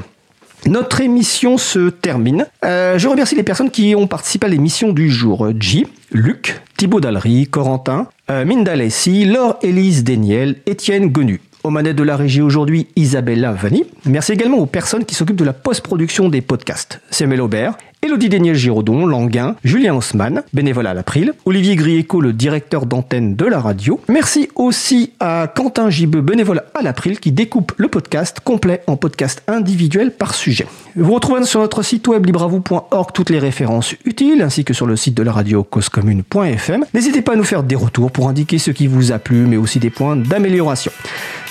Notre émission se termine. Euh, je remercie les personnes qui ont participé à l'émission du jour. J, Luc, Thibaut Dallery, Corentin, euh, Minda Laure Élise Déniel, Étienne Gonu. Aux manettes de la régie aujourd'hui, Isabella Vanni. Merci également aux personnes qui s'occupent de la post-production des podcasts. Samuel Aubert, Elodie Déniel Giraudon, Languin, Julien Haussmann, bénévole à l'April, Olivier Grieco, le directeur d'antenne de la radio. Merci aussi à Quentin Gibeux, bénévole à l'April, qui découpe le podcast complet en podcast individuel par sujet. Vous retrouvez sur notre site web libravou.org toutes les références utiles, ainsi que sur le site de la radio causecommune.fm. N'hésitez pas à nous faire des retours pour indiquer ce qui vous a plu, mais aussi des points d'amélioration.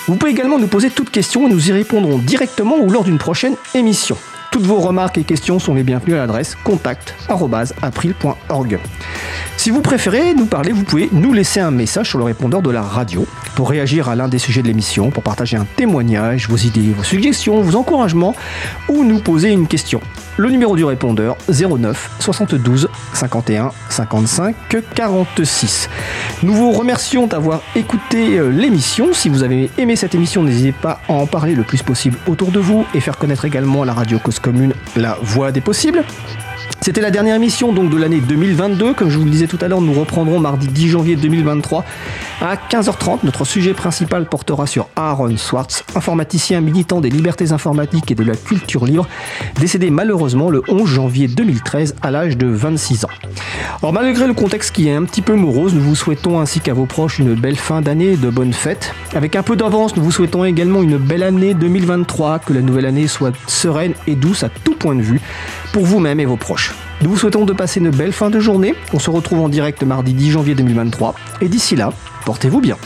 Vous pouvez également nous poser toutes questions et nous y répondrons directement ou lors d'une prochaine émission. Toutes vos remarques et questions sont les bienvenues à l'adresse contact@april.org. Si vous préférez nous parler, vous pouvez nous laisser un message sur le répondeur de la radio pour réagir à l'un des sujets de l'émission, pour partager un témoignage, vos idées, vos suggestions, vos encouragements ou nous poser une question. Le numéro du répondeur 09 72 51 55 46. Nous vous remercions d'avoir écouté euh, l'émission. Si vous avez aimé cette émission, n'hésitez pas à en parler le plus possible autour de vous et faire connaître également la radio Cause Commune la voix des possibles. C'était la dernière émission donc de l'année 2022. Comme je vous le disais tout à l'heure, nous reprendrons mardi 10 janvier 2023 à 15h30. Notre sujet principal portera sur Aaron Swartz, informaticien militant des libertés informatiques et de la culture libre, décédé malheureusement le 11 janvier 2013 à l'âge de 26 ans. Alors malgré le contexte qui est un petit peu morose, nous vous souhaitons ainsi qu'à vos proches une belle fin d'année et de bonnes fêtes. Avec un peu d'avance, nous vous souhaitons également une belle année 2023, que la nouvelle année soit sereine et douce à tout point de vue pour vous-même et vos proches. Nous vous souhaitons de passer une belle fin de journée. On se retrouve en direct mardi 10 janvier 2023. Et d'ici là, portez-vous bien.